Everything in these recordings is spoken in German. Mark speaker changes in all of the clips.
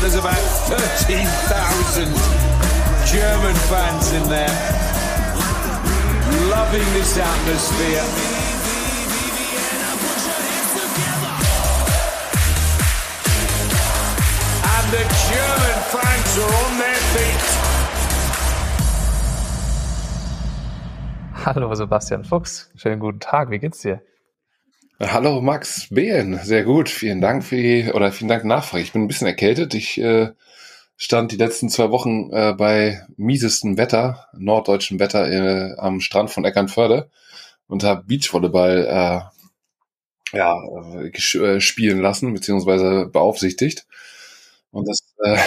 Speaker 1: there's about 13,000 German fans in there. Loving this atmosphere. And the German fans are on their feet.
Speaker 2: Hallo Sebastian Fuchs, schönen guten Tag, wie geht's dir?
Speaker 3: Hallo Max Behn, sehr gut. Vielen Dank für die, oder vielen Dank Nachfrage. Ich bin ein bisschen erkältet. Ich äh, stand die letzten zwei Wochen äh, bei miesestem Wetter, norddeutschem Wetter äh, am Strand von Eckernförde und habe Beachvolleyball äh, ja, äh, äh, spielen lassen, beziehungsweise beaufsichtigt. Und das äh,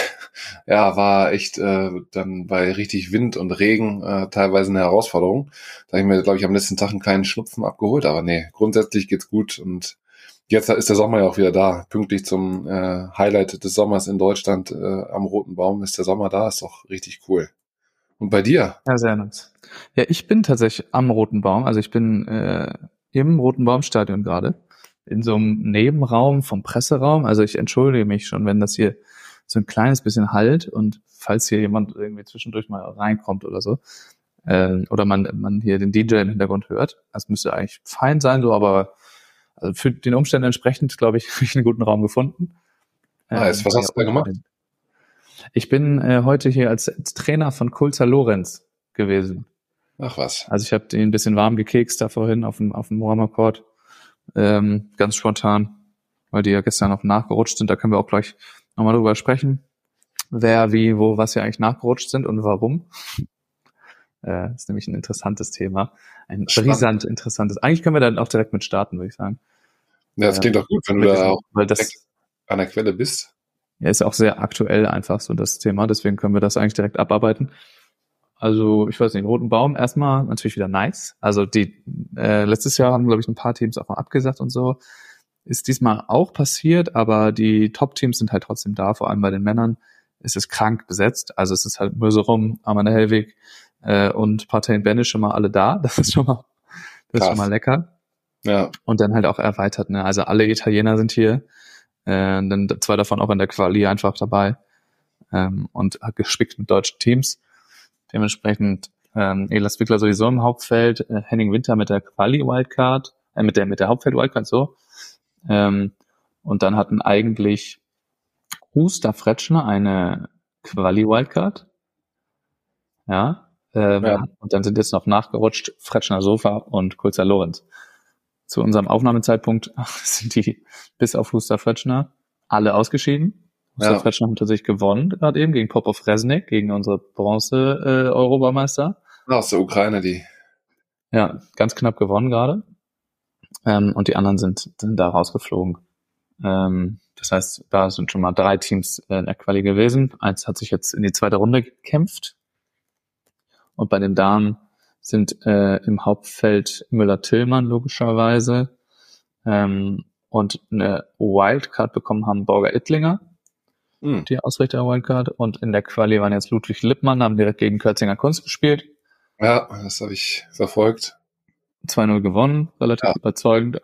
Speaker 3: ja, war echt äh, dann bei richtig Wind und Regen äh, teilweise eine Herausforderung. Da habe ich mir, glaube ich, am letzten Tag einen kleinen Schnupfen abgeholt. Aber nee, grundsätzlich geht's gut. Und jetzt ist der Sommer ja auch wieder da. Pünktlich zum äh, Highlight des Sommers in Deutschland äh, am Roten Baum ist der Sommer da. Ist doch richtig cool. Und bei dir?
Speaker 2: Ja, sehr nice. Ja, ich bin tatsächlich am Roten Baum. Also ich bin äh, im Roten Baumstadion gerade in so einem Nebenraum vom Presseraum. Also ich entschuldige mich schon, wenn das hier so ein kleines bisschen halt und falls hier jemand irgendwie zwischendurch mal reinkommt oder so, äh, oder man, man hier den DJ im Hintergrund hört, das müsste eigentlich fein sein, so, aber also für den Umständen entsprechend, glaube ich, habe ich einen guten Raum gefunden.
Speaker 3: Nice. Ähm, Was hast du da gemacht?
Speaker 2: Ich bin äh, heute hier als, Trainer von Kulzer Lorenz gewesen.
Speaker 3: Ach was.
Speaker 2: Also ich habe den ein bisschen warm gekekst da vorhin auf dem, auf dem Warmer Court. Ähm, ganz spontan, weil die ja gestern noch nachgerutscht sind. Da können wir auch gleich nochmal drüber sprechen, wer, wie, wo, was hier eigentlich nachgerutscht sind und warum. Äh, ist nämlich ein interessantes Thema. Ein brisant interessantes. Eigentlich können wir dann auch direkt mit starten, würde ich sagen.
Speaker 3: Ja, das klingt doch gut, wenn du da auch
Speaker 2: weil das,
Speaker 3: an der Quelle bist.
Speaker 2: Ja, ist auch sehr aktuell einfach so das Thema, deswegen können wir das eigentlich direkt abarbeiten. Also, ich weiß nicht, Roten Baum erstmal natürlich wieder nice. Also die äh, letztes Jahr haben, glaube ich, ein paar Teams auch mal abgesagt und so. Ist diesmal auch passiert, aber die Top-Teams sind halt trotzdem da, vor allem bei den Männern ist es krank besetzt. Also es ist halt Möserum, Armand Hellwig äh, und Parteien Benisch schon mal alle da. Das ist schon mal, das ist schon mal lecker.
Speaker 3: Ja.
Speaker 2: Und dann halt auch erweitert, ne? Also alle Italiener sind hier. Äh, dann zwei davon auch in der Quali einfach dabei. Ähm, und gespickt mit deutschen Teams. Dementsprechend ähm, Elas Wickler sowieso im Hauptfeld, äh, Henning Winter mit der Quali-Wildcard, äh, mit der, mit der Hauptfeld-Wildcard so. Ähm, und dann hatten eigentlich Huster Fretschner eine Quali-Wildcard. Ja, ähm, ja. Und dann sind jetzt noch nachgerutscht Fretschner Sofa und Kulzer Lorenz. Zu unserem Aufnahmezeitpunkt sind die bis auf Huster Fretschner alle ausgeschieden. Huster ja. Fretschner hat tatsächlich gewonnen, gerade eben gegen Popov Resnik, gegen unsere Bronze-Europameister.
Speaker 3: Äh, aus der Ukraine, die.
Speaker 2: Ja, ganz knapp gewonnen gerade. Ähm, und die anderen sind, sind da rausgeflogen. Ähm, das heißt, da sind schon mal drei Teams äh, in der Quali gewesen. Eins hat sich jetzt in die zweite Runde gekämpft. Und bei den Damen sind äh, im Hauptfeld Müller-Tillmann logischerweise ähm, und eine Wildcard bekommen haben Borger Ittlinger, mhm. die Ausrichter der Wildcard. Und in der Quali waren jetzt Ludwig Lippmann, haben direkt gegen Kürzinger Kunst gespielt.
Speaker 3: Ja, das habe ich verfolgt.
Speaker 2: 2-0 gewonnen, relativ ja. überzeugend.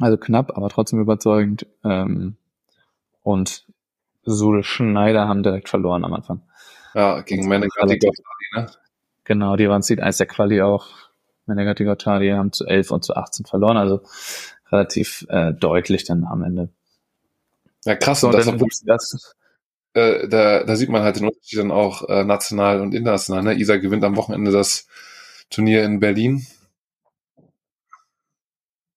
Speaker 2: Also knapp, aber trotzdem überzeugend. Ähm, und Sule Schneider haben direkt verloren am Anfang.
Speaker 3: Ja, gegen Menegatti
Speaker 2: ne? Genau, die waren Seed 1 der Quali auch. Menegatti Gotthardi haben zu 11 und zu 18 verloren, also relativ äh, deutlich dann am Ende.
Speaker 3: Ja, krass. So, und das, obwohl, das äh, da, da sieht man halt den Unterschied dann auch äh, national und international. Ne? Isa gewinnt am Wochenende das Turnier in Berlin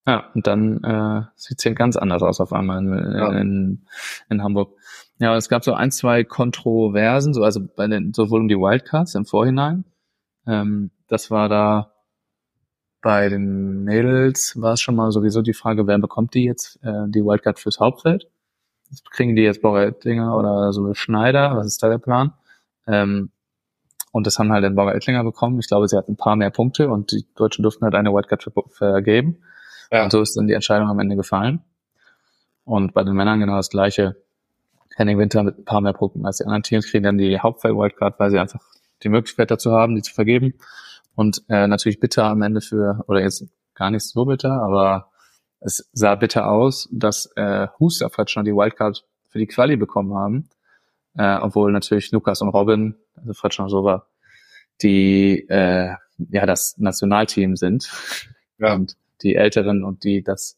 Speaker 2: ja, und dann äh, sieht es hier ganz anders aus auf einmal in, ja. in, in Hamburg. Ja, es gab so ein, zwei Kontroversen, so also bei den, sowohl um die Wildcards im Vorhinein. Ähm, das war da bei den Mädels war es schon mal sowieso die Frage, wer bekommt die jetzt äh, die Wildcard fürs Hauptfeld? Kriegen die jetzt Borger-Ettlinger oder so eine Schneider? Was ist da der Plan? Ähm, und das haben halt den Borger Ettlinger bekommen. Ich glaube, sie hatten ein paar mehr Punkte und die Deutschen durften halt eine Wildcard vergeben. Ja. Und so ist dann die Entscheidung am Ende gefallen. Und bei den Männern genau das gleiche. Henning Winter mit ein paar mehr Punkten als die anderen Teams kriegen dann die Hauptfeld-Wildcard, weil sie einfach die Möglichkeit dazu haben, die zu vergeben. Und äh, natürlich bitter am Ende für, oder jetzt gar nicht so bitter, aber es sah bitter aus, dass äh, Huster schon die Wildcard für die Quali bekommen haben. äh, obwohl natürlich Lukas und Robin, also Fred Sova, die äh, ja das Nationalteam sind ja. und die Älteren und die das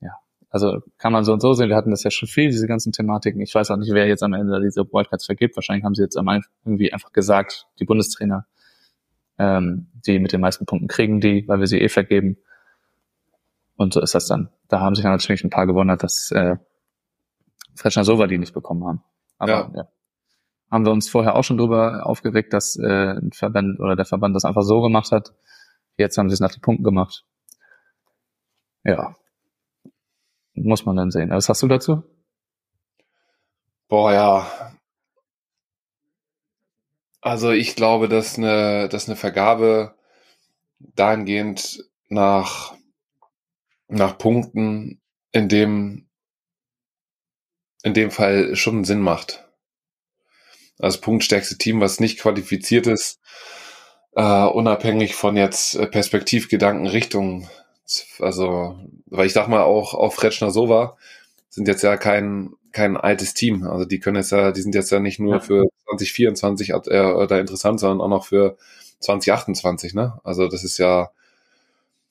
Speaker 2: ja also kann man so und so sehen. Wir hatten das ja schon viel diese ganzen Thematiken. Ich weiß auch nicht, wer jetzt am Ende diese Wildcards vergibt. Wahrscheinlich haben sie jetzt am Ende irgendwie einfach gesagt, die Bundestrainer, ähm, die mit den meisten Punkten kriegen die, weil wir sie eh vergeben. Und so ist das dann. Da haben sich dann natürlich ein paar gewundert, dass äh, Frescher Sova die nicht bekommen haben. Aber ja. ja. Haben wir uns vorher auch schon drüber aufgeregt, dass äh, ein Verband oder der Verband das einfach so gemacht hat. Jetzt haben sie es nach den Punkten gemacht. Ja. Muss man dann sehen. Was hast du dazu?
Speaker 3: Boah, ja. Also ich glaube, dass eine, dass eine Vergabe dahingehend nach, nach Punkten in dem, in dem Fall schon Sinn macht als punktstärkste Team, was nicht qualifiziert ist, äh, unabhängig von jetzt äh, Perspektivgedanken Richtung, also, weil ich sag mal auch auf Retschner Sova sind jetzt ja kein, kein altes Team. Also die können jetzt ja, die sind jetzt ja nicht nur ja. für 2024 äh, da interessant, sondern auch noch für 2028, ne? Also das ist ja,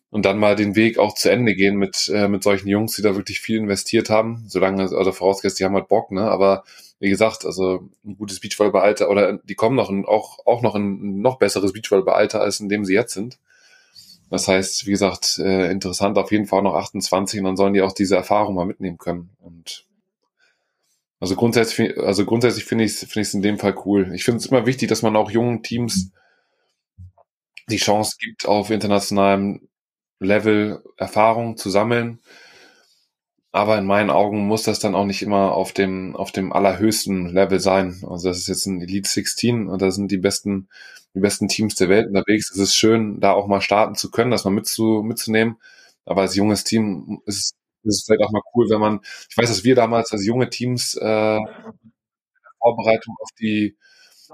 Speaker 3: und dann mal den Weg auch zu Ende gehen mit, äh, mit solchen Jungs, die da wirklich viel investiert haben, solange, also vorausgesetzt, die haben halt Bock, ne? Aber wie gesagt, also ein gutes Beachvolleyball-Alter oder die kommen noch in, auch, auch noch in ein noch besseres Beachvolleyball-Alter, als in dem sie jetzt sind. Das heißt, wie gesagt, äh, interessant auf jeden Fall noch 28 und dann sollen die auch diese Erfahrung mal mitnehmen können. Und also grundsätzlich, also grundsätzlich finde ich es finde in dem Fall cool. Ich finde es immer wichtig, dass man auch jungen Teams die Chance gibt, auf internationalem Level Erfahrung zu sammeln aber in meinen Augen muss das dann auch nicht immer auf dem, auf dem allerhöchsten Level sein. Also das ist jetzt ein Elite 16 und da sind die besten, die besten Teams der Welt unterwegs. Es ist schön, da auch mal starten zu können, das mal mitzu, mitzunehmen. Aber als junges Team ist, ist es vielleicht auch mal cool, wenn man, ich weiß, dass wir damals als junge Teams äh, Vorbereitung auf die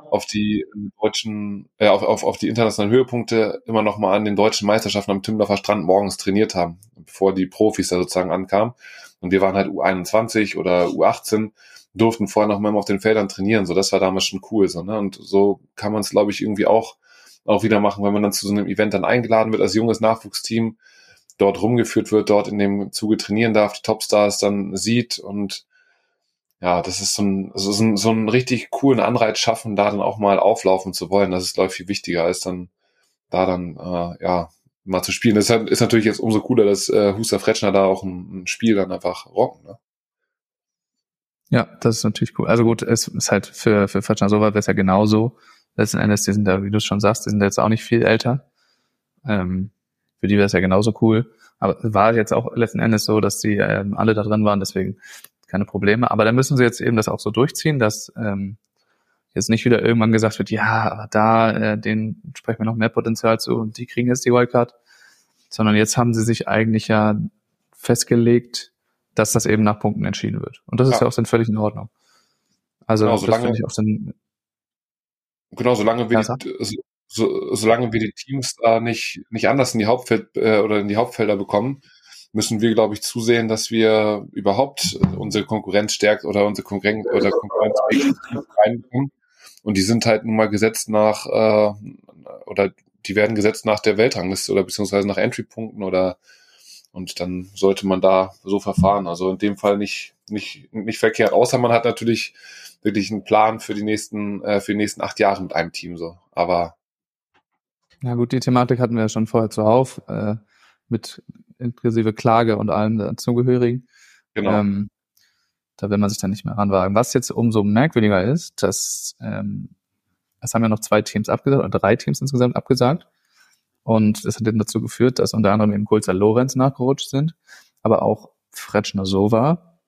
Speaker 3: auf die deutschen, äh, auf, auf, auf die internationalen Höhepunkte immer noch mal an den deutschen Meisterschaften am Timmendorfer Strand morgens trainiert haben, bevor die Profis da sozusagen ankamen. Und wir waren halt U21 oder U18, durften vorher noch mal auf den Feldern trainieren. So, das war damals schon cool. So, ne? Und so kann man es, glaube ich, irgendwie auch, auch wieder machen, wenn man dann zu so einem Event dann eingeladen wird als junges Nachwuchsteam, dort rumgeführt wird, dort in dem Zuge trainieren darf, die Topstars dann sieht und ja, das ist so ein, so ein, so ein richtig coolen Anreiz schaffen, da dann auch mal auflaufen zu wollen. Das ist, glaube ich, viel wichtiger, als dann da dann, äh, ja, mal zu spielen. Das ist natürlich jetzt umso cooler, dass äh, Huster Fretschner da auch ein, ein Spiel dann einfach rocken. Ne?
Speaker 2: Ja, das ist natürlich cool. Also gut, es ist halt für, für Fretschner so weit wäre es ja genauso. Letzten Endes, die sind da, wie du schon sagst, die sind jetzt auch nicht viel älter. Ähm, für die wäre es ja genauso cool. Aber war jetzt auch letzten Endes so, dass die ähm, alle da drin waren, deswegen keine Probleme. Aber dann müssen sie jetzt eben das auch so durchziehen, dass ähm, jetzt nicht wieder irgendwann gesagt wird, ja, aber da, äh, den sprechen wir noch mehr Potenzial zu und die kriegen jetzt die Wildcard, sondern jetzt haben sie sich eigentlich ja festgelegt, dass das eben nach Punkten entschieden wird. Und das ist ja auch dann völlig in Ordnung. Also genau, solange, das ich auch dann,
Speaker 3: genau, solange wir, ja, die, so, solange wir die Teams da nicht, nicht anders in die Hauptfeld äh, oder in die Hauptfelder bekommen, müssen wir, glaube ich, zusehen, dass wir überhaupt unsere Konkurrenz stärkt oder unsere Konkurrenz oder Konkurrenz reinbekommen. Und die sind halt nun mal gesetzt nach, äh, oder die werden gesetzt nach der Weltrangliste oder beziehungsweise nach Entry-Punkten oder und dann sollte man da so verfahren. Also in dem Fall nicht, nicht, nicht verkehrt, außer man hat natürlich wirklich einen Plan für die nächsten, äh, für die nächsten acht Jahre mit einem Team so. Aber
Speaker 2: ja gut, die Thematik hatten wir ja schon vorher zuhauf, äh, mit inklusive Klage und allem dazugehörigen. Genau. Ähm, da will man sich dann nicht mehr ranwagen. Was jetzt umso merkwürdiger ist, dass ähm, es haben ja noch zwei Teams abgesagt, oder drei Teams insgesamt abgesagt. Und das hat dann dazu geführt, dass unter anderem eben Kulzer Lorenz nachgerutscht sind, aber auch Fretschner Sova,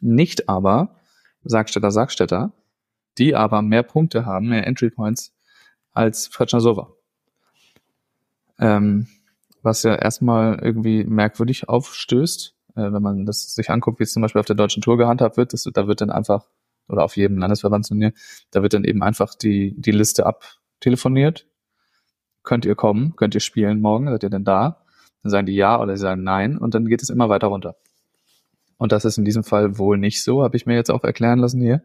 Speaker 2: nicht aber Sagstädter Sagstädter, die aber mehr Punkte haben, mehr Entry Points als Fretschner Sova. Ähm, was ja erstmal irgendwie merkwürdig aufstößt äh, wenn man das sich anguckt, wie es zum Beispiel auf der deutschen Tour gehandhabt wird, das, da wird dann einfach, oder auf jedem Landesverbandsturnier, da wird dann eben einfach die, die Liste abtelefoniert. Könnt ihr kommen? Könnt ihr spielen morgen? Seid ihr denn da? Dann sagen die ja oder sie sagen nein und dann geht es immer weiter runter. Und das ist in diesem Fall wohl nicht so, habe ich mir jetzt auch erklären lassen hier.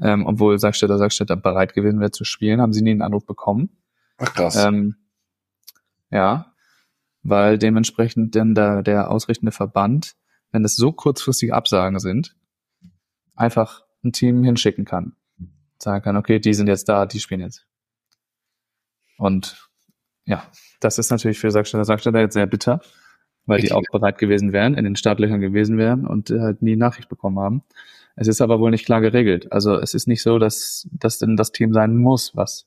Speaker 2: ähm, obwohl Sagstetter, Sagstetter bereit gewesen wäre zu spielen, haben sie nie einen Anruf bekommen.
Speaker 3: Ach krass.
Speaker 2: Ähm, ja, weil dementsprechend denn der, der ausrichtende Verband, wenn es so kurzfristige Absagen sind, einfach ein Team hinschicken kann. Sagen kann, okay, die sind jetzt da, die spielen jetzt. Und ja, das ist natürlich für Sagstetter, Sagstetter jetzt sehr bitter, weil die auch bereit gewesen wären, in den Startlöchern gewesen wären und äh, halt nie Nachricht bekommen haben. Es ist aber wohl nicht klar geregelt. Also es ist nicht so, dass das denn das Team sein muss, was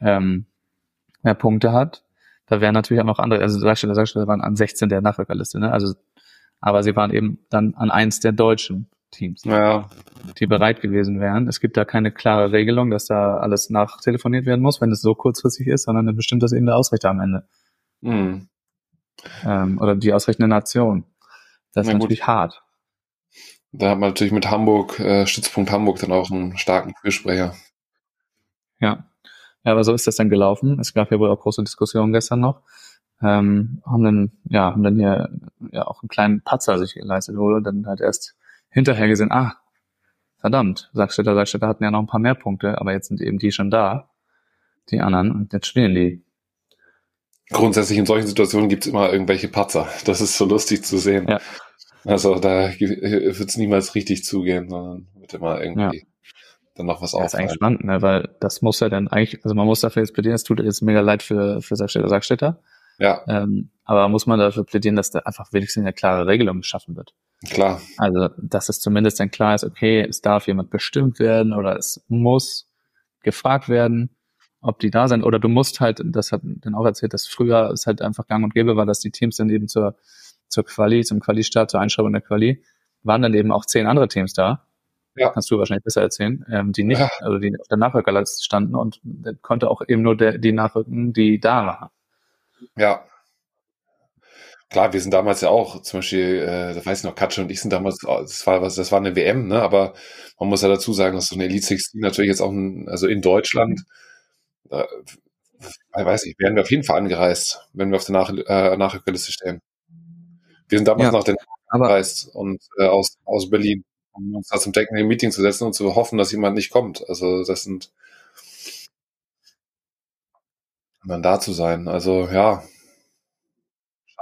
Speaker 2: ähm, mehr Punkte hat. Da wären natürlich auch noch andere, also Sagstetter, Sagstetter waren an 16 der Nachrückerliste, ne? Also, aber sie waren eben dann an eins der deutschen Teams,
Speaker 3: ja.
Speaker 2: die bereit gewesen wären. Es gibt da keine klare Regelung, dass da alles nachtelefoniert werden muss, wenn es so kurzfristig ist, sondern dann bestimmt das eben der Ausrichter am Ende.
Speaker 3: Hm.
Speaker 2: Ähm, oder die ausrichtende Nation. Das ist
Speaker 3: Na gut.
Speaker 2: natürlich hart.
Speaker 3: Da hat man natürlich mit Hamburg, äh, Stützpunkt Hamburg dann auch einen starken Fürsprecher.
Speaker 2: Ja. Ja, aber so ist das dann gelaufen. Es gab ja wohl auch große Diskussionen gestern noch. Ähm, haben dann, ja, haben dann hier ja auch einen kleinen Patzer sich geleistet wurde, dann halt erst hinterher gesehen, ah, verdammt, Sagstetter, Sagstetter hatten ja noch ein paar mehr Punkte, aber jetzt sind eben die schon da, die anderen, und jetzt spielen die.
Speaker 3: Grundsätzlich in solchen Situationen gibt's immer irgendwelche Patzer. Das ist so lustig zu sehen.
Speaker 2: Ja.
Speaker 3: Also da wird's niemals richtig zugehen, sondern wird immer irgendwie dann noch was
Speaker 2: Das ist eigentlich spannend, ne? weil das muss ja dann eigentlich, also man muss dafür jetzt plädieren, es tut jetzt mega leid für, für Sagstetter, Sagstetter,
Speaker 3: Ja,
Speaker 2: ähm, aber muss man dafür plädieren, dass da einfach wenigstens eine klare Regelung geschaffen wird.
Speaker 3: Klar.
Speaker 2: Also, dass es zumindest dann klar ist, okay, es darf jemand bestimmt werden oder es muss gefragt werden, ob die da sind. Oder du musst halt, das hat dann auch erzählt, dass früher es halt einfach gang und gäbe war, dass die Teams dann eben zur, zur Quali, zum Quali-Start, zur Einschreibung der Quali, waren dann eben auch zehn andere Teams da.
Speaker 3: Ja.
Speaker 2: Kannst du wahrscheinlich besser erzählen, ähm, die nicht,
Speaker 3: Ja.
Speaker 2: also die auf der Nachrückerliste standen und konnte auch eben nur der, die nachrücken, die da waren.
Speaker 3: Ja. Klar, wir sind damals ja auch, zum Beispiel, äh, da weiß ich noch, Katsche und ich sind damals, das war was, das war eine WM, ne? Aber man muss ja dazu sagen, dass so eine Elite 16 natürlich jetzt auch, ein, also in Deutschland, äh, weiß ich, wären wir auf jeden Fall angereist, wenn wir auf der Nach äh, Nachrückerliste stehen. Wir sind damals
Speaker 2: Ja.
Speaker 3: nach den angereist und äh, aus, aus Berlin, um uns da zum Technical Meeting zu setzen und zu hoffen, dass jemand nicht kommt. Also das sind und dann da zu sein. Also ja.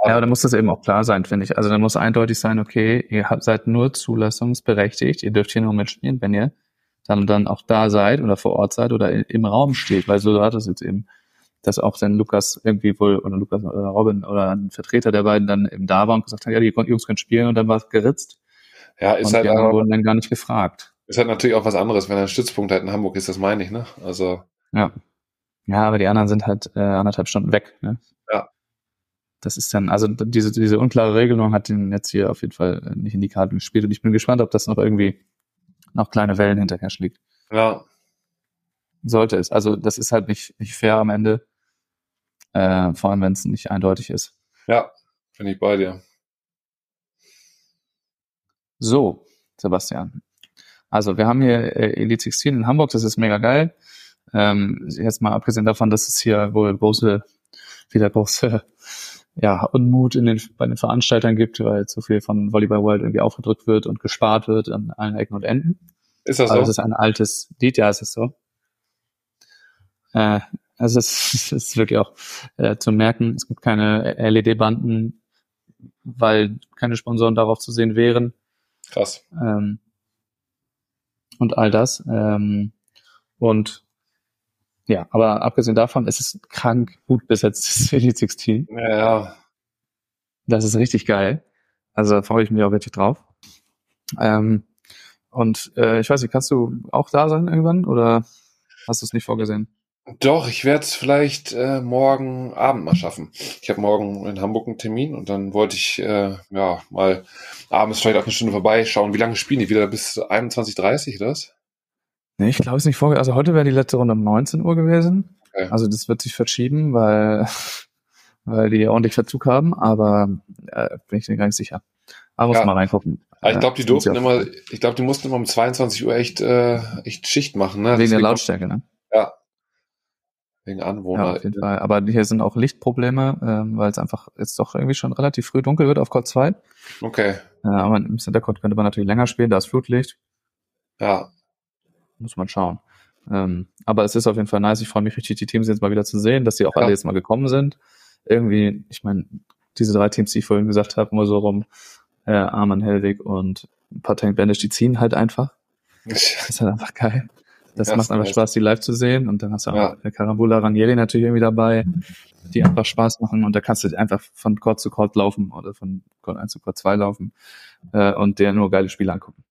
Speaker 2: Ja, aber dann muss das eben auch klar sein, finde ich. Also dann muss eindeutig sein, okay, ihr habt, seid nur zulassungsberechtigt, ihr dürft hier nur mitspielen, wenn ihr dann, dann auch da seid oder vor Ort seid oder im Raum steht, weil so hat es jetzt eben, dass auch dann Lukas irgendwie wohl, oder Lukas oder Robin oder ein Vertreter der beiden dann eben da war und gesagt hat, ja, die Jungs können spielen und dann war es geritzt
Speaker 3: Ja, ist
Speaker 2: und
Speaker 3: halt
Speaker 2: die anderen wurden dann gar nicht gefragt.
Speaker 3: ist halt natürlich auch was anderes, wenn ein Stützpunkt halt in Hamburg ist, das meine ich, ne? Also,
Speaker 2: Ja. Ja, aber die anderen sind halt äh, anderthalb Stunden weg, ne?
Speaker 3: Ja.
Speaker 2: Das ist dann, also diese, diese unklare Regelung hat den jetzt hier auf jeden Fall äh, nicht in die Karten gespielt und ich bin gespannt, ob das noch irgendwie noch kleine Wellen hinterher schlägt.
Speaker 3: ja,
Speaker 2: Sollte es. Also das ist halt nicht, nicht fair am Ende. Äh, vor allem, wenn es nicht eindeutig ist.
Speaker 3: ja, bin ich bei dir.
Speaker 2: So, Sebastian. Also wir haben hier äh, Elite 16 in Hamburg, das ist mega geil. Ähm, jetzt mal abgesehen davon, dass es hier wohl große, wieder große ja, Unmut in den, bei den Veranstaltern gibt, weil zu viel von Volleyball World irgendwie aufgedrückt wird und gespart wird an allen Ecken und Enden.
Speaker 3: Ist das so?
Speaker 2: es ist ein altes Lied, ja, es ist so. Äh, also es, es ist wirklich auch äh, zu merken, es gibt keine LED-Banden, weil keine Sponsoren darauf zu sehen wären
Speaker 3: Krass.
Speaker 2: ähm, und all das. Ähm, und ja, aber abgesehen davon, es ist krank gut besetztes Elite 16.
Speaker 3: Ja, ja.
Speaker 2: Das ist richtig geil. Also da freue ich mich auch wirklich drauf. Ähm, und äh, ich weiß nicht, kannst du auch da sein irgendwann oder hast du es nicht vorgesehen?
Speaker 3: Doch, ich werde es vielleicht äh, morgen Abend mal schaffen. Ich habe morgen in Hamburg einen Termin und dann wollte ich äh, ja mal abends vielleicht auch eine Stunde vorbeischauen. Wie lange spielen die wieder? Bis 21.30 oder was?
Speaker 2: Nee, ich glaube es nicht vorgesehen. Also heute wäre die letzte Runde um 19 Uhr gewesen.
Speaker 3: Okay.
Speaker 2: Also das wird sich verschieben, weil, weil die ordentlich Verzug haben, aber äh, bin ich mir gar nicht sicher. Aber muss
Speaker 3: Ja.
Speaker 2: mal reingucken.
Speaker 3: Aber ich glaube, die
Speaker 2: Äh,
Speaker 3: durften immer, ich glaube, die mussten immer um 22 Uhr echt, äh, echt Schicht machen, ne?
Speaker 2: Wegen der
Speaker 3: Deswegen-
Speaker 2: Lautstärke, ne?
Speaker 3: Ja. Wegen
Speaker 2: Ja,
Speaker 3: Anwohner.
Speaker 2: auf jeden Fall. Aber hier sind auch Lichtprobleme, ähm, weil es einfach jetzt doch irgendwie schon relativ früh dunkel wird auf Court 2.
Speaker 3: Okay.
Speaker 2: Ja, aber im Center Court könnte man natürlich länger spielen, da ist Flutlicht.
Speaker 3: Ja.
Speaker 2: Muss man schauen. Ähm, aber es ist auf jeden Fall nice. Ich freue mich richtig, die Teams jetzt mal wieder zu sehen, dass sie auch ja. alle jetzt mal gekommen sind. Irgendwie, ich meine, diese drei Teams, die ich vorhin gesagt habe, nur so rum, äh, Arman Helwig und Patent Banish, die ziehen halt einfach. Das ist halt einfach geil. Das ja, macht einfach Spaß, die live zu sehen. Und dann hast du auch ja. Karambula Ranieri natürlich irgendwie dabei, die einfach Spaß machen. Und da kannst du einfach von Court zu Court laufen oder von Court 1 zu Court 2 laufen äh, und dir nur geile Spiele angucken.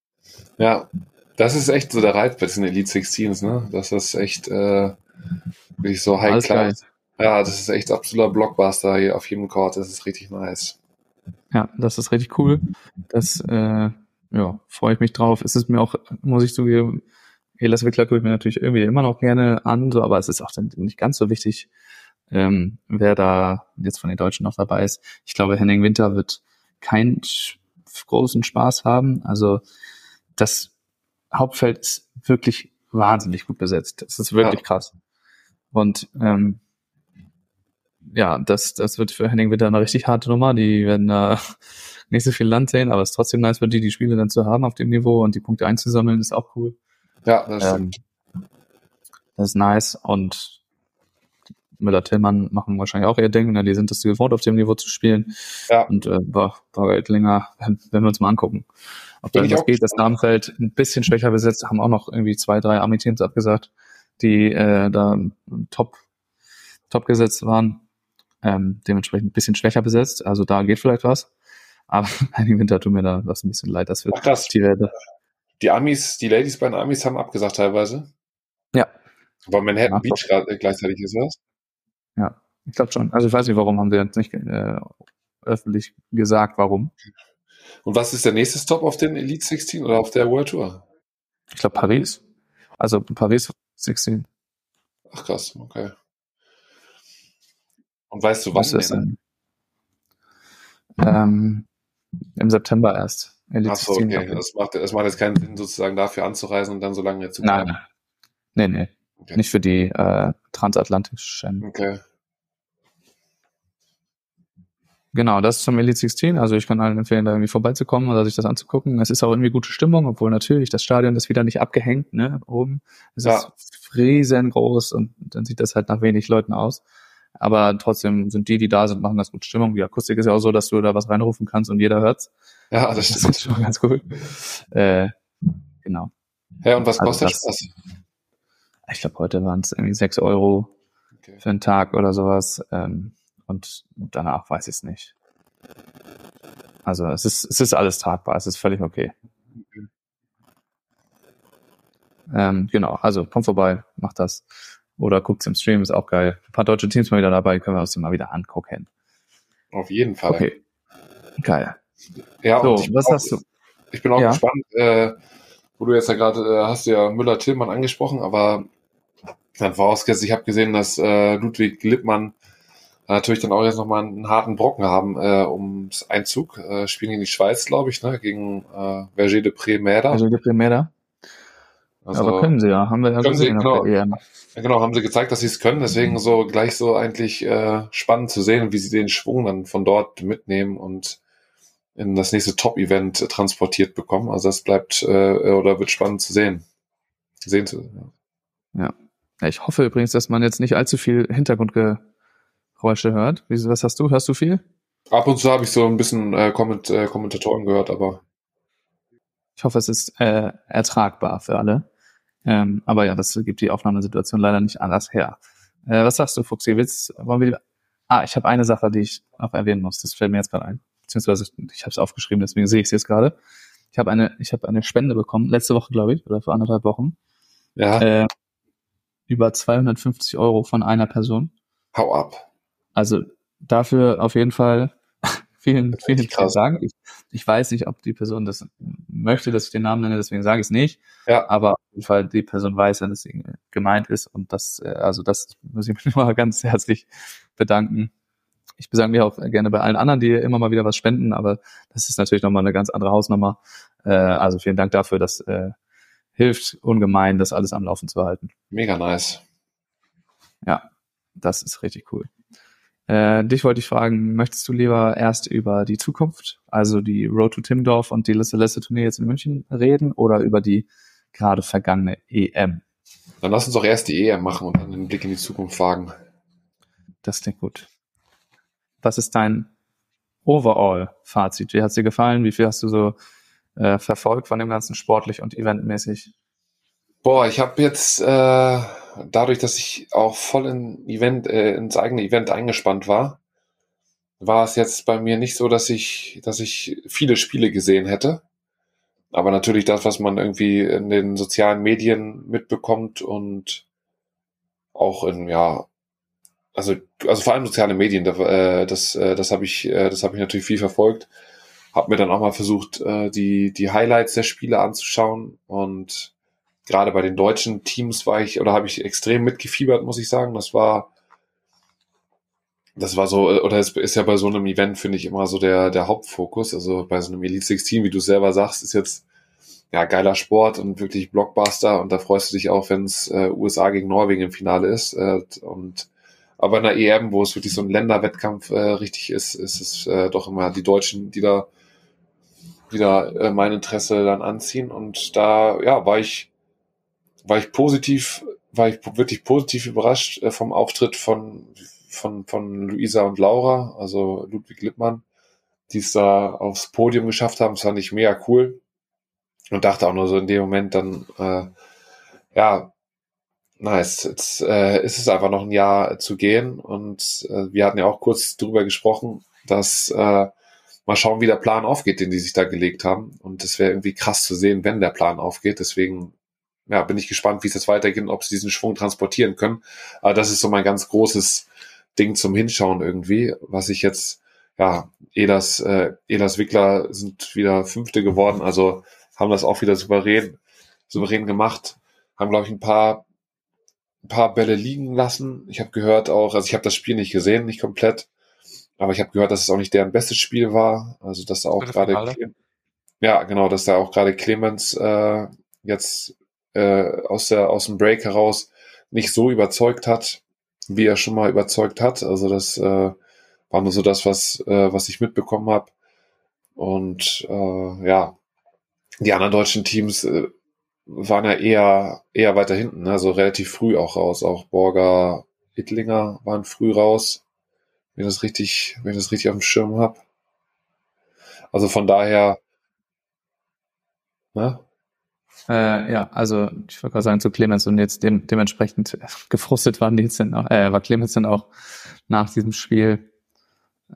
Speaker 3: Ja, das ist echt so der Reiz bei diesen Elite 16s, ne? Das ist echt äh, wirklich so High Class. Ja, das ist echt absoluter Blockbuster hier auf jedem Court. Das ist richtig nice.
Speaker 2: Ja, das ist richtig cool. Das äh, ja, freue ich mich drauf. Es ist mir auch, muss ich zugeben, Elas Wickler gucke ich mir natürlich irgendwie immer noch gerne an, so, aber es ist auch dann nicht ganz so wichtig, ähm, wer da jetzt von den Deutschen noch dabei ist. Ich glaube, Henning Winter wird keinen großen Spaß haben. Also das Hauptfeld ist wirklich wahnsinnig gut besetzt. Das ist wirklich ja. krass. Und ähm, ja, das, das wird für Henning Winter eine richtig harte Nummer. Die werden da nicht so viel Land sehen, aber es ist trotzdem nice für die, die Spiele dann zu haben auf dem Niveau und die Punkte einzusammeln, ist auch cool.
Speaker 3: Ja, das ähm, stimmt.
Speaker 2: Das ist nice und Müller-Tillmann machen wahrscheinlich auch ihr Ding, ne? die sind das gewohnt, auf dem Niveau zu spielen. Ja. Und äh, Bargeldlinger, wenn wir uns mal angucken, ob da was geht. Das Namenfeld ein bisschen schwächer besetzt, haben auch noch irgendwie zwei, drei Army-Teams abgesagt, die äh, da top, top gesetzt waren. Ähm, dementsprechend ein bisschen schwächer besetzt. Also da geht vielleicht was. Aber im Winter tut mir da was ein bisschen leid. Das wird
Speaker 3: Ach, krass. die Werte. Die Amis, die Ladies bei den Amis haben abgesagt teilweise.
Speaker 2: Ja.
Speaker 3: Aber Manhattan ja, Beach grad, gleichzeitig ist das?
Speaker 2: Ja, ich glaube schon. Also ich weiß nicht, warum haben sie jetzt nicht äh, öffentlich gesagt, warum.
Speaker 3: Und was ist der nächste Stop auf den Elite 16 oder auf der World Tour?
Speaker 2: Ich glaube Paris. Also Paris 16.
Speaker 3: Ach krass, okay. Und weißt du, was ist denn?
Speaker 2: Ähm, Im September erst.
Speaker 3: Ach so, okay. Das macht, das macht jetzt keinen Sinn, sozusagen dafür anzureisen und dann so lange zu
Speaker 2: bleiben. Nein, nee, nee. Okay. Nicht für die äh, transatlantischen.
Speaker 3: Okay.
Speaker 2: Genau, das ist zum Elite 16. Also ich kann allen empfehlen, da irgendwie vorbeizukommen oder sich das anzugucken. Es ist auch irgendwie gute Stimmung, obwohl natürlich das Stadion ist wieder nicht abgehängt, ne, oben. Es ja. ist riesengroß und dann sieht das halt nach wenig Leuten aus. Aber trotzdem sind die, die da sind, machen das gut Stimmung. Die Akustik ist ja auch so, dass du da was reinrufen kannst und jeder hört's.
Speaker 3: Ja, das,
Speaker 2: das ist schon ganz cool. Äh, genau.
Speaker 3: Ja, und was also kostet das, das?
Speaker 2: Ich glaube, heute waren es irgendwie sechs Euro okay. für einen Tag oder sowas. Ähm, und danach weiß ich es nicht. Also es ist, es ist alles tragbar, es ist völlig okay. Ähm, genau, also kommt vorbei, macht das. Oder guckt's im Stream, ist auch geil. Ein paar deutsche Teams mal wieder dabei, können wir uns die mal wieder angucken.
Speaker 3: Auf jeden Fall.
Speaker 2: Okay. Geil.
Speaker 3: Ja, so, was auch, hast du? Ich bin auch ja. gespannt, äh, wo du jetzt ja gerade, äh, hast du ja Müller-Tillmann angesprochen, aber dann vorausgesetzt, ich habe gesehen, dass äh, Ludwig Lippmann natürlich dann auch jetzt nochmal einen harten Brocken haben äh, ums Einzug. Äh, spielen gegen die Schweiz, glaube ich, ne? gegen äh, Verger de Pré-Merda.
Speaker 2: Verger de Pré-Merda. Also, Aber können sie ja, haben wir ja
Speaker 3: gesehen. Sie, genau, ja, genau, haben sie gezeigt, dass sie es können. Deswegen so gleich so eigentlich äh, spannend zu sehen, wie sie den Schwung dann von dort mitnehmen und in das nächste Top-Event transportiert bekommen. Also das bleibt äh, oder wird spannend zu sehen. Sehen zu.
Speaker 2: Ja. ja. Ich hoffe übrigens, dass man jetzt nicht allzu viel Hintergrundgeräusche hört. Was hast du? Hörst du viel?
Speaker 3: Ab und zu habe ich so ein bisschen äh, Komment äh, Kommentatoren gehört, aber
Speaker 2: ich hoffe, es ist äh, ertragbar für alle. Ähm, aber ja, das gibt die Aufnahmesituation leider nicht anders her. Äh, was sagst du, Fuchsi? Willst, wollen wir, ah, ich habe eine Sache, die ich noch erwähnen muss. Das fällt mir jetzt gerade ein. Beziehungsweise ich habe es aufgeschrieben, deswegen sehe ich es jetzt gerade. Ich habe eine, ich habe eine Spende bekommen, letzte Woche, glaube ich, oder vor anderthalb Wochen.
Speaker 3: Ja.
Speaker 2: Äh, über 250 Euro von einer Person.
Speaker 3: Hau ab.
Speaker 2: Also dafür auf jeden Fall vielen, vielen Dank sagen. Ich, ich weiß nicht, ob die Person das möchte, dass ich den Namen nenne, deswegen sage ich es nicht.
Speaker 3: Ja.
Speaker 2: Aber auf jeden Fall die Person weiß, dass es gemeint ist und das, äh, also das muss ich mich mal ganz herzlich bedanken. Ich bedanke mich auch gerne bei allen anderen, die immer mal wieder was spenden, aber das ist natürlich nochmal eine ganz andere Hausnummer. Äh, also vielen Dank dafür, das äh, hilft ungemein, das alles am Laufen zu halten.
Speaker 3: Mega nice.
Speaker 2: Ja, das ist richtig cool. Äh, dich wollte ich fragen, möchtest du lieber erst über die Zukunft, also die Road to Timdorf und die Liste Tournee jetzt in München reden oder über die gerade vergangene EM.
Speaker 3: Dann lass uns doch erst die EM machen und dann den Blick in die Zukunft wagen.
Speaker 2: Das klingt gut. Was ist dein Overall-Fazit? Wie hat es dir gefallen? Wie viel hast du so äh, verfolgt von dem ganzen sportlich und eventmäßig?
Speaker 3: Boah, ich habe jetzt äh, dadurch, dass ich auch voll in Event, äh, ins eigene Event eingespannt war, war es jetzt bei mir nicht so, dass ich, dass ich viele Spiele gesehen hätte. Aber natürlich das, was man irgendwie in den sozialen Medien mitbekommt und auch in, ja, also, also vor allem soziale Medien, äh, das, äh, das habe ich, äh, das habe ich natürlich viel verfolgt. Hab mir dann auch mal versucht, die, die Highlights der Spiele anzuschauen und gerade bei den deutschen Teams war ich oder habe ich extrem mitgefiebert, muss ich sagen. Das war das war so, oder es ist ja bei so einem Event, finde ich, immer so der, der Hauptfokus. Also bei so einem Elite 16, wie du selber sagst, ist jetzt ja geiler Sport und wirklich Blockbuster und da freust du dich auch, wenn es äh, USA gegen Norwegen im Finale ist. Äh, und aber in der EM, wo es wirklich so ein Länderwettkampf äh, richtig ist, ist es äh, doch immer die Deutschen, die da wieder äh, mein Interesse dann anziehen. Und da, ja, war ich, war ich positiv, war ich wirklich positiv überrascht äh, vom Auftritt von von, von Luisa und Laura, also Ludwig Lippmann, die es da aufs Podium geschafft haben. Das fand ich mega cool. Und dachte auch nur so in dem Moment dann, äh, ja, nice, jetzt äh, ist es einfach noch ein Jahr zu gehen. Und äh, wir hatten ja auch kurz drüber gesprochen, dass äh, mal schauen, wie der Plan aufgeht, den die sich da gelegt haben. Und es wäre irgendwie krass zu sehen, wenn der Plan aufgeht. Deswegen ja, bin ich gespannt, wie es jetzt weitergeht und ob sie diesen Schwung transportieren können. Aber das ist so mein ganz großes Ding zum Hinschauen irgendwie, was ich jetzt, ja, Elas, äh, Elas Wickler sind wieder Fünfte geworden, also haben das auch wieder souverän, souverän gemacht, haben, glaube ich, ein paar, ein paar Bälle liegen lassen. Ich habe gehört auch, also ich habe das Spiel nicht gesehen, nicht komplett, aber ich habe gehört, dass es auch nicht deren bestes Spiel war, also dass da auch gerade, ja, genau, dass da auch gerade Clemens äh, jetzt äh, aus der aus dem Break heraus nicht so überzeugt hat wie er schon mal überzeugt hat. Also das äh, war nur so das, was, äh, was ich mitbekommen habe. Und äh, ja, die anderen deutschen Teams äh, waren ja eher, eher weiter hinten, ne? also relativ früh auch raus. Auch Borger, Ittlinger waren früh raus, wenn ich das richtig, wenn ich das richtig auf dem Schirm habe. Also von daher,
Speaker 2: ne? Äh, ja, also ich wollte gerade sagen zu Clemens und jetzt dem, dementsprechend gefrustet waren die jetzt dann auch, äh, war Clemens dann auch nach diesem Spiel,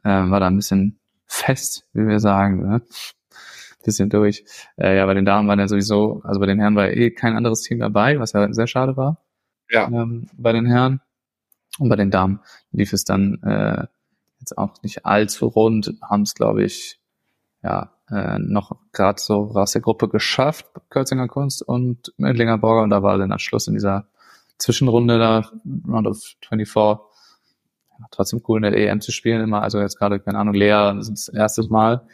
Speaker 2: äh, war da ein bisschen fest, wie wir sagen, ne? bisschen durch. Äh, ja, bei den Damen war ja sowieso, also bei den Herren war eh kein anderes Team dabei, was ja sehr schade war.
Speaker 3: Ja.
Speaker 2: Ähm, bei den Herren. Und bei den Damen lief es dann äh, jetzt auch nicht allzu rund, haben es, glaube ich, ja, äh, noch gerade so aus der Gruppe geschafft, Kölzinger Kunst und Mödlinger Borger und da war dann Schluss in dieser Zwischenrunde da, Round of 24. Ja, trotzdem cool in der EM zu spielen immer, also jetzt gerade, keine Ahnung, Lea, das ist das erste Mal,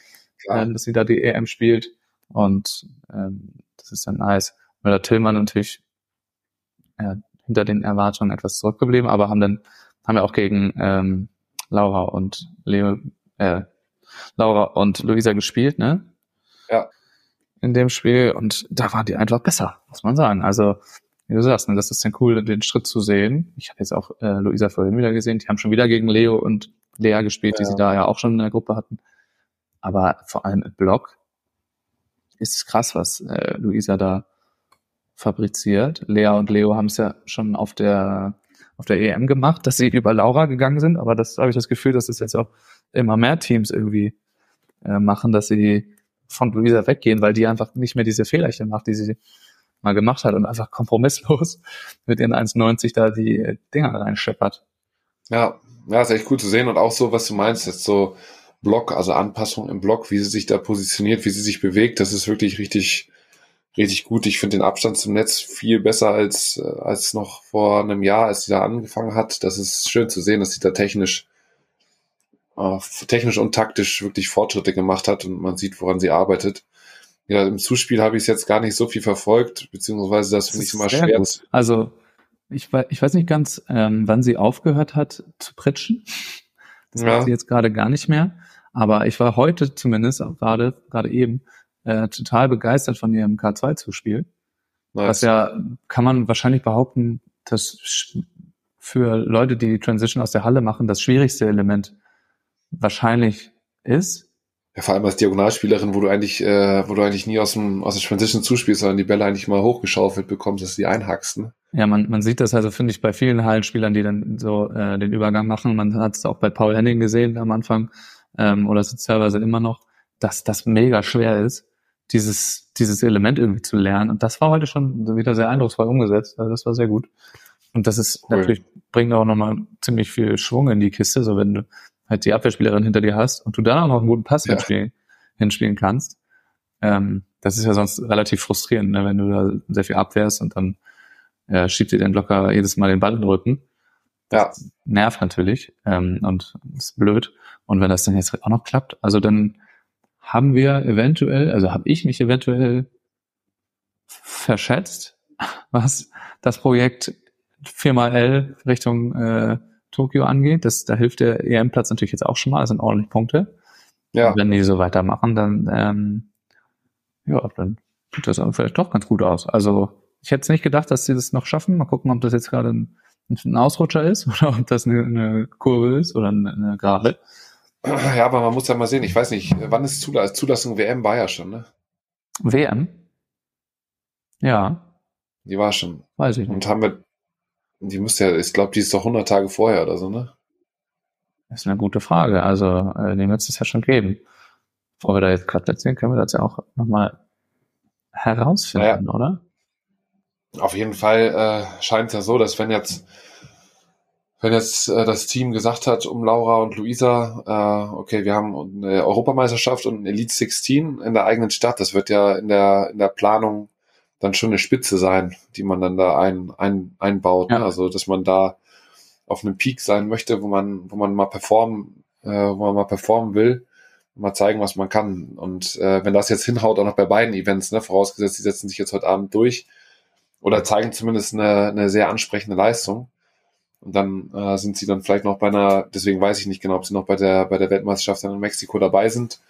Speaker 2: äh, dass sie da die EM spielt und ähm, das ist dann nice. Der Tillmann natürlich äh, hinter den Erwartungen etwas zurückgeblieben, aber haben dann, haben wir auch gegen ähm, Laura und Leo, äh, Laura und Luisa gespielt, ne?
Speaker 3: Ja.
Speaker 2: In dem Spiel und da waren die einfach besser, muss man sagen. Also, wie du sagst, ne, das ist dann cool, den Schritt zu sehen. Ich habe jetzt auch äh, Luisa vorhin wieder gesehen. Die haben schon wieder gegen Leo und Lea gespielt, ja. die sie da ja auch schon in der Gruppe hatten. Aber vor allem im Block ist es krass, was äh, Luisa da fabriziert. Lea und Leo haben es ja schon auf der auf der EM gemacht, dass sie über Laura gegangen sind, aber das habe ich das Gefühl, dass es das jetzt auch immer mehr Teams irgendwie äh, machen, dass sie von Luisa weggehen, weil die einfach nicht mehr diese Fehlerchen macht, die sie mal gemacht hat und einfach kompromisslos mit ihren 1,90 da die äh, Dinger reinscheppert.
Speaker 3: Ja, ja, ist echt cool zu sehen und auch so, was du meinst, jetzt so Block, also Anpassung im Block, wie sie sich da positioniert, wie sie sich bewegt, das ist wirklich richtig, richtig gut. Ich finde den Abstand zum Netz viel besser als, äh, als noch vor einem Jahr, als sie da angefangen hat. Das ist schön zu sehen, dass sie da technisch äh, technisch und taktisch wirklich Fortschritte gemacht hat und man sieht, woran sie arbeitet. Ja, im Zuspiel habe ich es jetzt gar nicht so viel verfolgt, beziehungsweise das, das finde ich immer schwer. Gut.
Speaker 2: Also ich weiß, ich weiß nicht ganz, ähm, wann sie aufgehört hat zu pritschen. Das ja. macht sie jetzt gerade gar nicht mehr. Aber ich war heute zumindest auch gerade, gerade eben, äh, total begeistert von ihrem K2-Zuspiel. Nice. Was ja, kann man wahrscheinlich behaupten, dass für Leute, die die Transition aus der Halle machen, das schwierigste Element wahrscheinlich ist.
Speaker 3: Ja, vor allem als Diagonalspielerin, wo du eigentlich, äh, wo du eigentlich nie aus dem aus der Transition zuspielst, sondern die Bälle eigentlich mal hochgeschaufelt bekommst, dass du die einhackst. Ne?
Speaker 2: Ja, man, man sieht das also, finde ich, bei vielen Hallenspielern, die dann so äh, den Übergang machen. Man hat es auch bei Paul Henning gesehen am Anfang, ähm, oder es ist teilweise immer noch, dass das mega schwer ist, dieses, dieses Element irgendwie zu lernen. Und das war heute schon wieder sehr eindrucksvoll umgesetzt. Also das war sehr gut. Und das ist cool. natürlich, bringt auch nochmal ziemlich viel Schwung in die Kiste, so wenn du halt die Abwehrspielerin hinter dir hast und du dann auch noch einen guten Pass ja. hinspielen, hinspielen kannst. Ähm, das ist ja sonst relativ frustrierend, ne, wenn du da sehr viel abwehrst und dann äh, schiebt dir den Blocker jedes Mal den Ball in den Rücken. Das ja. nervt natürlich ähm, und ist blöd. Und wenn das dann jetzt auch noch klappt, also dann haben wir eventuell, also habe ich mich eventuell verschätzt, was das Projekt 4xL Richtung äh, Tokio angeht. Das, da hilft der EM-Platz natürlich jetzt auch schon mal, das sind ordentlich Punkte. Ja. Und wenn die so weitermachen, dann, ähm, ja, dann sieht das vielleicht doch ganz gut aus. Also ich hätte es nicht gedacht, dass sie das noch schaffen. Mal gucken, ob das jetzt gerade ein, ein Ausrutscher ist oder ob das eine, eine Kurve ist oder eine, eine Gerade.
Speaker 3: Ja, aber man muss ja mal sehen. Ich weiß nicht, wann ist Zulassung? Zulassung WM war ja schon, ne?
Speaker 2: WM? Ja.
Speaker 3: Die war schon.
Speaker 2: Weiß ich nicht.
Speaker 3: Und haben wir die müsste ja, ich glaube, die ist doch 100 Tage vorher oder so, ne?
Speaker 2: Das ist eine gute Frage. Also, äh, den wird es ja schon geben. Bevor wir da jetzt gerade erzählen, können wir das ja auch nochmal herausfinden, naja. oder?
Speaker 3: Auf jeden Fall äh, scheint es ja so, dass wenn jetzt wenn jetzt äh, das Team gesagt hat um Laura und Luisa, äh, okay, wir haben eine Europameisterschaft und ein Elite 16 in der eigenen Stadt, das wird ja in der in der Planung dann schon eine Spitze sein, die man dann da ein, ein, einbaut. Ne? Ja. Ne? Also dass man da auf einem Peak sein möchte, wo man, wo man mal performen, äh, wo man mal performen will, mal zeigen, was man kann. Und äh, wenn das jetzt hinhaut, auch noch bei beiden Events, ne, vorausgesetzt, die setzen sich jetzt heute Abend durch oder zeigen zumindest eine, eine sehr ansprechende Leistung. Und dann äh, sind sie dann vielleicht noch bei einer, deswegen weiß ich nicht genau, ob sie noch bei der, bei der Weltmeisterschaft dann in Mexiko dabei sind.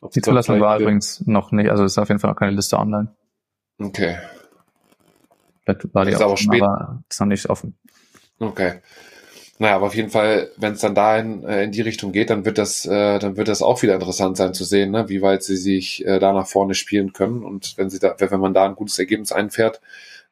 Speaker 2: Ob die Zulassung war übrigens noch nicht, also ist auf jeden Fall noch keine Liste online.
Speaker 3: Okay.
Speaker 2: Vielleicht war die ist auch aber spät. Aber ist noch nicht offen.
Speaker 3: Okay. Naja, aber auf jeden Fall, wenn es dann dahin äh, in die Richtung geht, dann wird das, äh, dann wird das auch wieder interessant sein zu sehen, ne? wie weit sie sich äh, da nach vorne spielen können. Und wenn sie da, wenn man da ein gutes Ergebnis einfährt,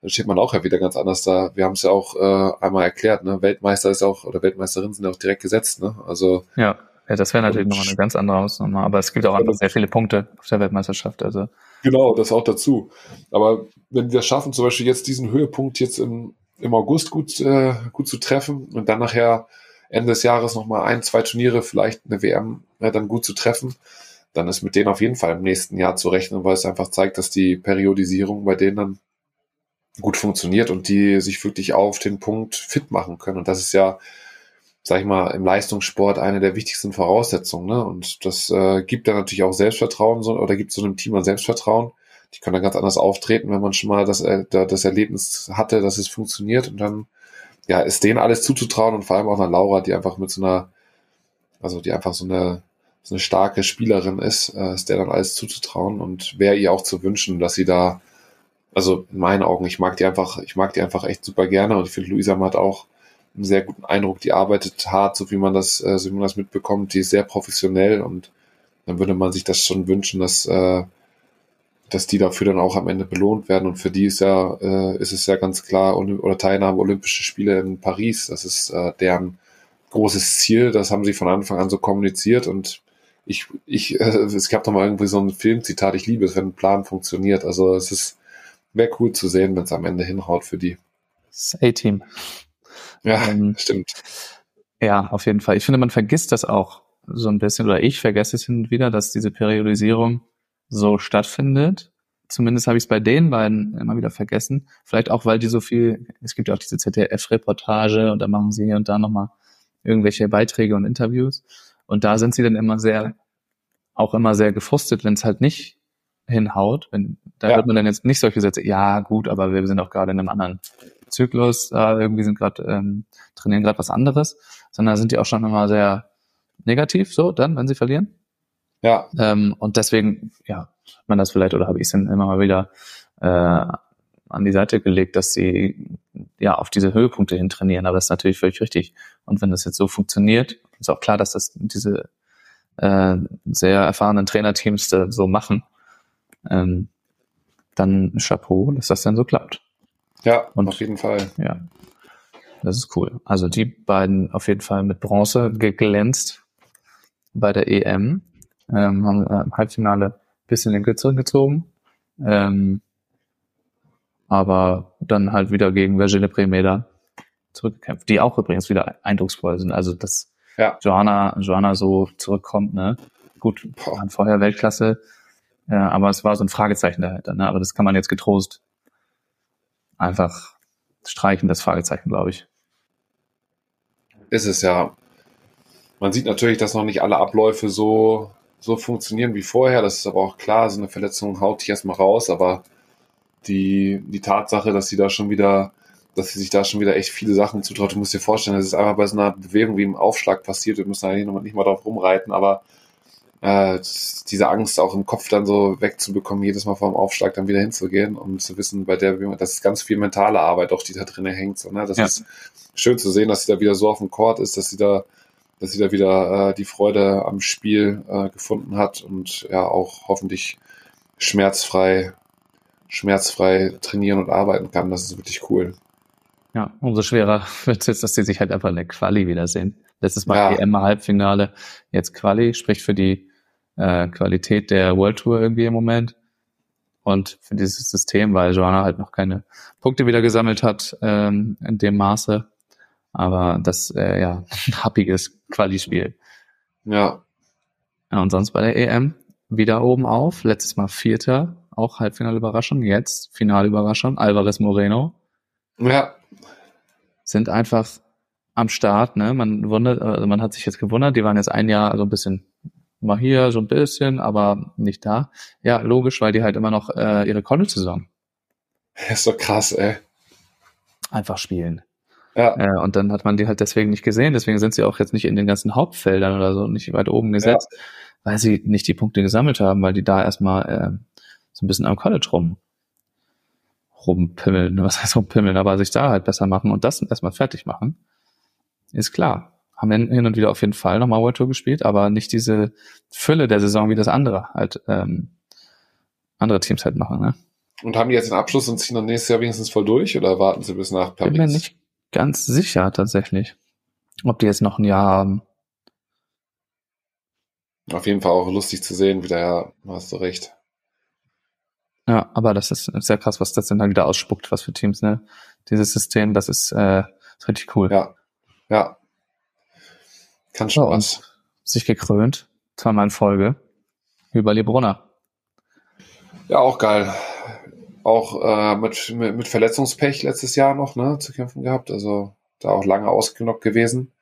Speaker 3: dann steht man auch ja wieder ganz anders da. Wir haben es ja auch äh, einmal erklärt, ne? Weltmeister ist auch, oder Weltmeisterin sind auch direkt gesetzt, ne? Also.
Speaker 2: Ja, ja das wäre natürlich nochmal eine ganz andere Ausnahme, aber es gibt auch einfach sehr viele Punkte auf der Weltmeisterschaft. Also
Speaker 3: Genau, das auch dazu. Aber wenn wir schaffen, zum Beispiel jetzt diesen Höhepunkt jetzt im, im August gut, äh, gut zu treffen und dann nachher Ende des Jahres nochmal ein, zwei Turniere, vielleicht eine WM ja, dann gut zu treffen, dann ist mit denen auf jeden Fall im nächsten Jahr zu rechnen, weil es einfach zeigt, dass die Periodisierung bei denen dann gut funktioniert und die sich wirklich auf den Punkt fit machen können. Und das ist ja sag ich mal, im Leistungssport eine der wichtigsten Voraussetzungen. Ne? Und das äh, gibt dann natürlich auch Selbstvertrauen so, oder gibt so einem Team ein Selbstvertrauen. Die können dann ganz anders auftreten, wenn man schon mal das, äh, das Erlebnis hatte, dass es funktioniert. Und dann ja, ist denen alles zuzutrauen und vor allem auch einer Laura, die einfach mit so einer, also die einfach so eine, so eine starke Spielerin ist, äh, ist der dann alles zuzutrauen und wäre ihr auch zu wünschen, dass sie da, also in meinen Augen, ich mag die einfach, ich mag die einfach echt super gerne und ich finde, Luisa hat auch einen sehr guten Eindruck. Die arbeitet hart, so wie man das, äh, so wie man das mitbekommt. Die ist sehr professionell und dann würde man sich das schon wünschen, dass, äh, dass die dafür dann auch am Ende belohnt werden. Und für die ist ja, äh, ist es ja ganz klar, oder Teilnahme Olympische Spiele in Paris. Das ist äh, deren großes Ziel. Das haben sie von Anfang an so kommuniziert und ich, ich, äh, es gab doch mal irgendwie so ein Filmzitat, ich liebe es, wenn ein Plan funktioniert. Also es ist, wäre cool zu sehen, wenn es am Ende hinhaut für die.
Speaker 2: Das A-Team.
Speaker 3: Ja, ähm, stimmt.
Speaker 2: Ja, auf jeden Fall. Ich finde, man vergisst das auch so ein bisschen, oder ich vergesse es hin und wieder, dass diese Periodisierung so stattfindet. Zumindest habe ich es bei den beiden immer wieder vergessen. Vielleicht auch, weil die so viel, es gibt ja auch diese ZDF-Reportage und da machen sie hier und da nochmal irgendwelche Beiträge und Interviews. Und da sind sie dann immer sehr, auch immer sehr gefrustet, wenn es halt nicht hinhaut. Wenn, da ja. hört man dann jetzt nicht solche Sätze, ja gut, aber wir sind auch gerade in einem anderen Zyklus, äh, irgendwie sind gerade, ähm, trainieren gerade was anderes, sondern sind die auch schon immer sehr negativ, so dann, wenn sie verlieren.
Speaker 3: Ja.
Speaker 2: Ähm, und deswegen, ja, man das vielleicht, oder habe ich es dann immer mal wieder äh, an die Seite gelegt, dass sie ja auf diese Höhepunkte hin trainieren. Aber das ist natürlich völlig richtig. Und wenn das jetzt so funktioniert, ist auch klar, dass das diese äh, sehr erfahrenen Trainerteams so machen, ähm, dann Chapeau, dass das dann so klappt.
Speaker 3: Ja, und, auf jeden Fall.
Speaker 2: Ja, das ist cool. Also die beiden auf jeden Fall mit Bronze geglänzt bei der EM. Ähm, haben äh, im Halbfinale bisschen den Kürzeren gezogen. Ähm, aber dann halt wieder gegen Virginie Premeda zurückgekämpft, die auch übrigens wieder eindrucksvoll sind. Also dass ja. Johanna, Johanna so zurückkommt, ne? Gut, waren vorher Weltklasse, ja, aber es war so ein Fragezeichen dahinter, ne? Aber das kann man jetzt getrost einfach streichen, das Fragezeichen, glaube ich.
Speaker 3: Ist es ja. Man sieht natürlich, dass noch nicht alle Abläufe so, so funktionieren wie vorher. Das ist aber auch klar. So eine Verletzung haut dich erstmal raus, aber die, die Tatsache, dass sie da schon wieder, dass sie sich da schon wieder echt viele Sachen zutraut, du musst dir vorstellen, das ist einfach bei so einer Bewegung wie im Aufschlag passiert. Wir müssen eigentlich nicht mal drauf rumreiten, aber äh, diese Angst auch im Kopf dann so wegzubekommen, jedes Mal vor dem Aufschlag dann wieder hinzugehen und zu wissen, bei der, das ist ganz viel mentale Arbeit auch, die da drin hängt. So, ne? Das ja. ist schön zu sehen, dass sie da wieder so auf dem Court ist, dass sie da, dass sie da wieder äh, die Freude am Spiel äh, gefunden hat und ja auch hoffentlich schmerzfrei, schmerzfrei trainieren und arbeiten kann. Das ist wirklich cool.
Speaker 2: Ja, umso schwerer wird es jetzt, dass sie sich halt einfach in der Quali wiedersehen. Letztes Mal ja. EM-Halbfinale, jetzt Quali, spricht für die äh, Qualität der World Tour irgendwie im Moment und für dieses System, weil Joanna halt noch keine Punkte wieder gesammelt hat ähm, in dem Maße. Aber das, äh, ja, ein happiges Quali-Spiel.
Speaker 3: Ja.
Speaker 2: Und sonst bei der EM wieder oben auf. Letztes Mal Vierter, auch Halbfinale-Überraschung. Jetzt Finale-Überraschung. Alvarez Moreno.
Speaker 3: Ja.
Speaker 2: Sind einfach am Start, ne? Man wundert, also man hat sich jetzt gewundert, die waren jetzt ein Jahr so ein bisschen mal hier so ein bisschen, aber nicht da. Ja, logisch, weil die halt immer noch äh, ihre College-Saison.
Speaker 3: Ist doch krass, ey.
Speaker 2: Einfach spielen.
Speaker 3: Ja.
Speaker 2: Äh, und dann hat man die halt deswegen nicht gesehen, deswegen sind sie auch jetzt nicht in den ganzen Hauptfeldern oder so nicht weit oben gesetzt, ja. weil sie nicht die Punkte gesammelt haben, weil die da erstmal äh, so ein bisschen am College rum rumpimmeln, was heißt rumpimmeln, aber sich da halt besser machen und das erstmal fertig machen, ist klar haben hin und wieder auf jeden Fall nochmal World Tour gespielt, aber nicht diese Fülle der Saison, wie das andere halt ähm, andere Teams halt machen. Ne?
Speaker 3: Und haben die jetzt den Abschluss und ziehen dann nächstes Jahr wenigstens voll durch oder warten sie bis nach
Speaker 2: Paris? Bin mir nicht ganz sicher tatsächlich, ob die jetzt noch ein Jahr haben.
Speaker 3: Auf jeden Fall auch lustig zu sehen, wieder, ja, hast du recht.
Speaker 2: Ja, aber das ist sehr krass, was das denn dann wieder ausspuckt, was für Teams, ne? Dieses System, das ist, äh, ist richtig cool.
Speaker 3: Ja, ja, kann schon was.
Speaker 2: Sich gekrönt, zweimal in Folge, über Lebrunner.
Speaker 3: Ja, auch geil. Auch äh, mit, mit, mit Verletzungspech letztes Jahr noch ne, zu kämpfen gehabt. Also da auch lange ausgenockt gewesen.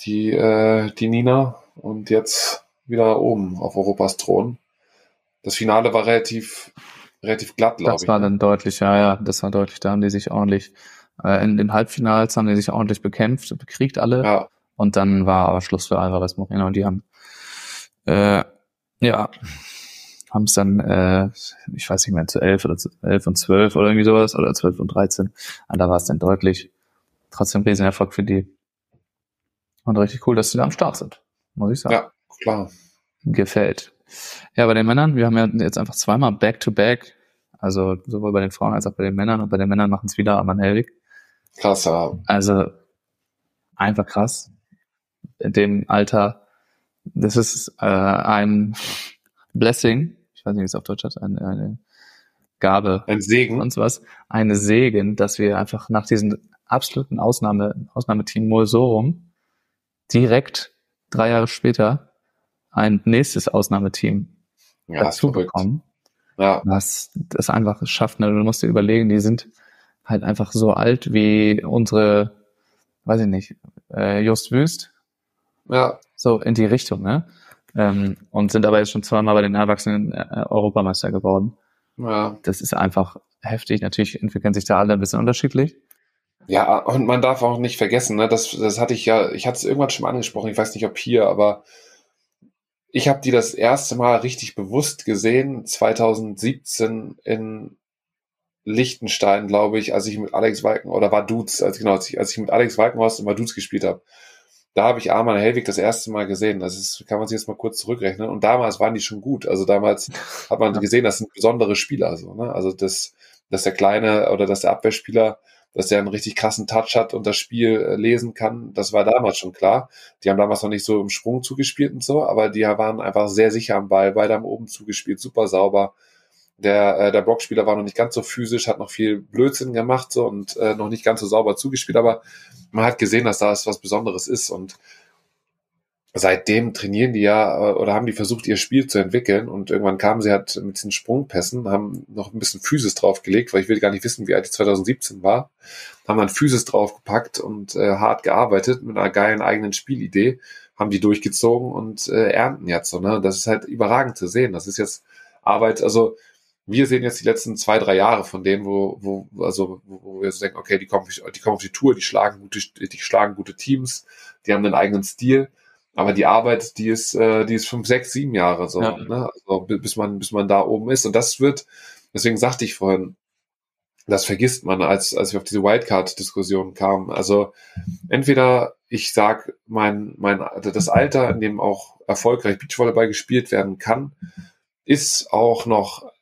Speaker 3: Die, äh, die Nina. Und jetzt wieder oben auf Europas Thron. Das Finale war relativ, relativ glatt, glaube ich.
Speaker 2: Das war
Speaker 3: ne?
Speaker 2: dann deutlich, ja, ja, das war deutlich. Da haben die sich ordentlich, äh, in den Halbfinals haben die sich ordentlich bekämpft, bekriegt alle. Ja. Und dann war aber Schluss für Alvarez Moreno und die haben, äh, ja, haben es dann, äh, ich weiß nicht mehr, zu elf oder zu elf und zwölf oder irgendwie sowas oder zwölf und dreizehn. Und da war es dann deutlich. Trotzdem Riesenerfolg für die. Und richtig cool, dass sie da am Start sind, muss ich sagen.
Speaker 3: Ja, klar.
Speaker 2: Gefällt. Ja, bei den Männern, wir haben ja jetzt einfach zweimal Back-to-Back, also sowohl bei den Frauen als auch bei den Männern. Und bei den Männern machen es wieder Aman Helwig.
Speaker 3: Krass, ja.
Speaker 2: Also einfach krass in dem Alter, das ist äh, ein Blessing, ich weiß nicht, wie es auf Deutsch heißt, eine, eine Gabe.
Speaker 3: Ein Segen.
Speaker 2: Und was. Eine Segen, dass wir einfach nach diesem absoluten Ausnahme, Ausnahmeteam Molsorum direkt drei Jahre später ein nächstes Ausnahmeteam ja, dazu bekommen. Ja. Was das einfach schafft. Ne? Du musst dir überlegen, die sind halt einfach so alt wie unsere, weiß ich nicht, äh, Just Wüst,
Speaker 3: ja.
Speaker 2: So in die Richtung, ne? Ähm, und sind aber jetzt schon zweimal bei den Erwachsenen äh, Europameister geworden.
Speaker 3: Ja.
Speaker 2: Das ist einfach heftig. Natürlich entwickeln sich da alle ein bisschen unterschiedlich.
Speaker 3: Ja, und man darf auch nicht vergessen, ne, das, das hatte ich ja, ich hatte es irgendwann schon mal angesprochen, ich weiß nicht, ob hier, aber ich habe die das erste Mal richtig bewusst gesehen, 2017 in, Liechtenstein, glaube ich, als ich mit Alex Walken, oder war Dudes, als, genau, als ich, als ich mit Alex Walkenhorst und Dudes gespielt habe. Da habe ich Arman Helwig das erste Mal gesehen. Das ist, kann man sich jetzt mal kurz zurückrechnen. Und damals waren die schon gut. Also damals hat man gesehen, das sind besondere Spieler. So, ne? Also das, dass der kleine oder dass der Abwehrspieler, dass der einen richtig krassen Touch hat und das Spiel äh, lesen kann, das war damals schon klar. Die haben damals noch nicht so im Sprung zugespielt und so, aber die waren einfach sehr sicher am Ball, beide haben oben zugespielt, super sauber der, äh, der Blockspieler war noch nicht ganz so physisch, hat noch viel Blödsinn gemacht so, und äh, noch nicht ganz so sauber zugespielt, aber man hat gesehen, dass da was Besonderes ist und seitdem trainieren die ja äh, oder haben die versucht, ihr Spiel zu entwickeln und irgendwann kamen sie halt mit diesen Sprungpässen, haben noch ein bisschen Physis draufgelegt, weil ich will gar nicht wissen, wie alt die 2017 war, haben dann Physis draufgepackt und äh, hart gearbeitet mit einer geilen eigenen Spielidee, haben die durchgezogen und äh, ernten jetzt so, ne? Das ist halt überragend zu sehen. Das ist jetzt Arbeit, also wir sehen jetzt die letzten zwei, drei Jahre von denen, wo, wo, also, wo wir so denken, okay, die kommen, die kommen auf die Tour, die schlagen gute, die schlagen gute Teams, die haben einen eigenen Stil. Aber die Arbeit, die ist, äh, die ist fünf, sechs, sieben Jahre so, ja. ne? also, bis man, bis man da oben ist. Und das wird, deswegen sagte ich vorhin, das vergisst man, als, als wir auf diese Wildcard-Diskussion kamen. Also entweder ich sag mein, mein, das Alter, in dem auch erfolgreich Beachvolleyball gespielt werden kann, ist auch noch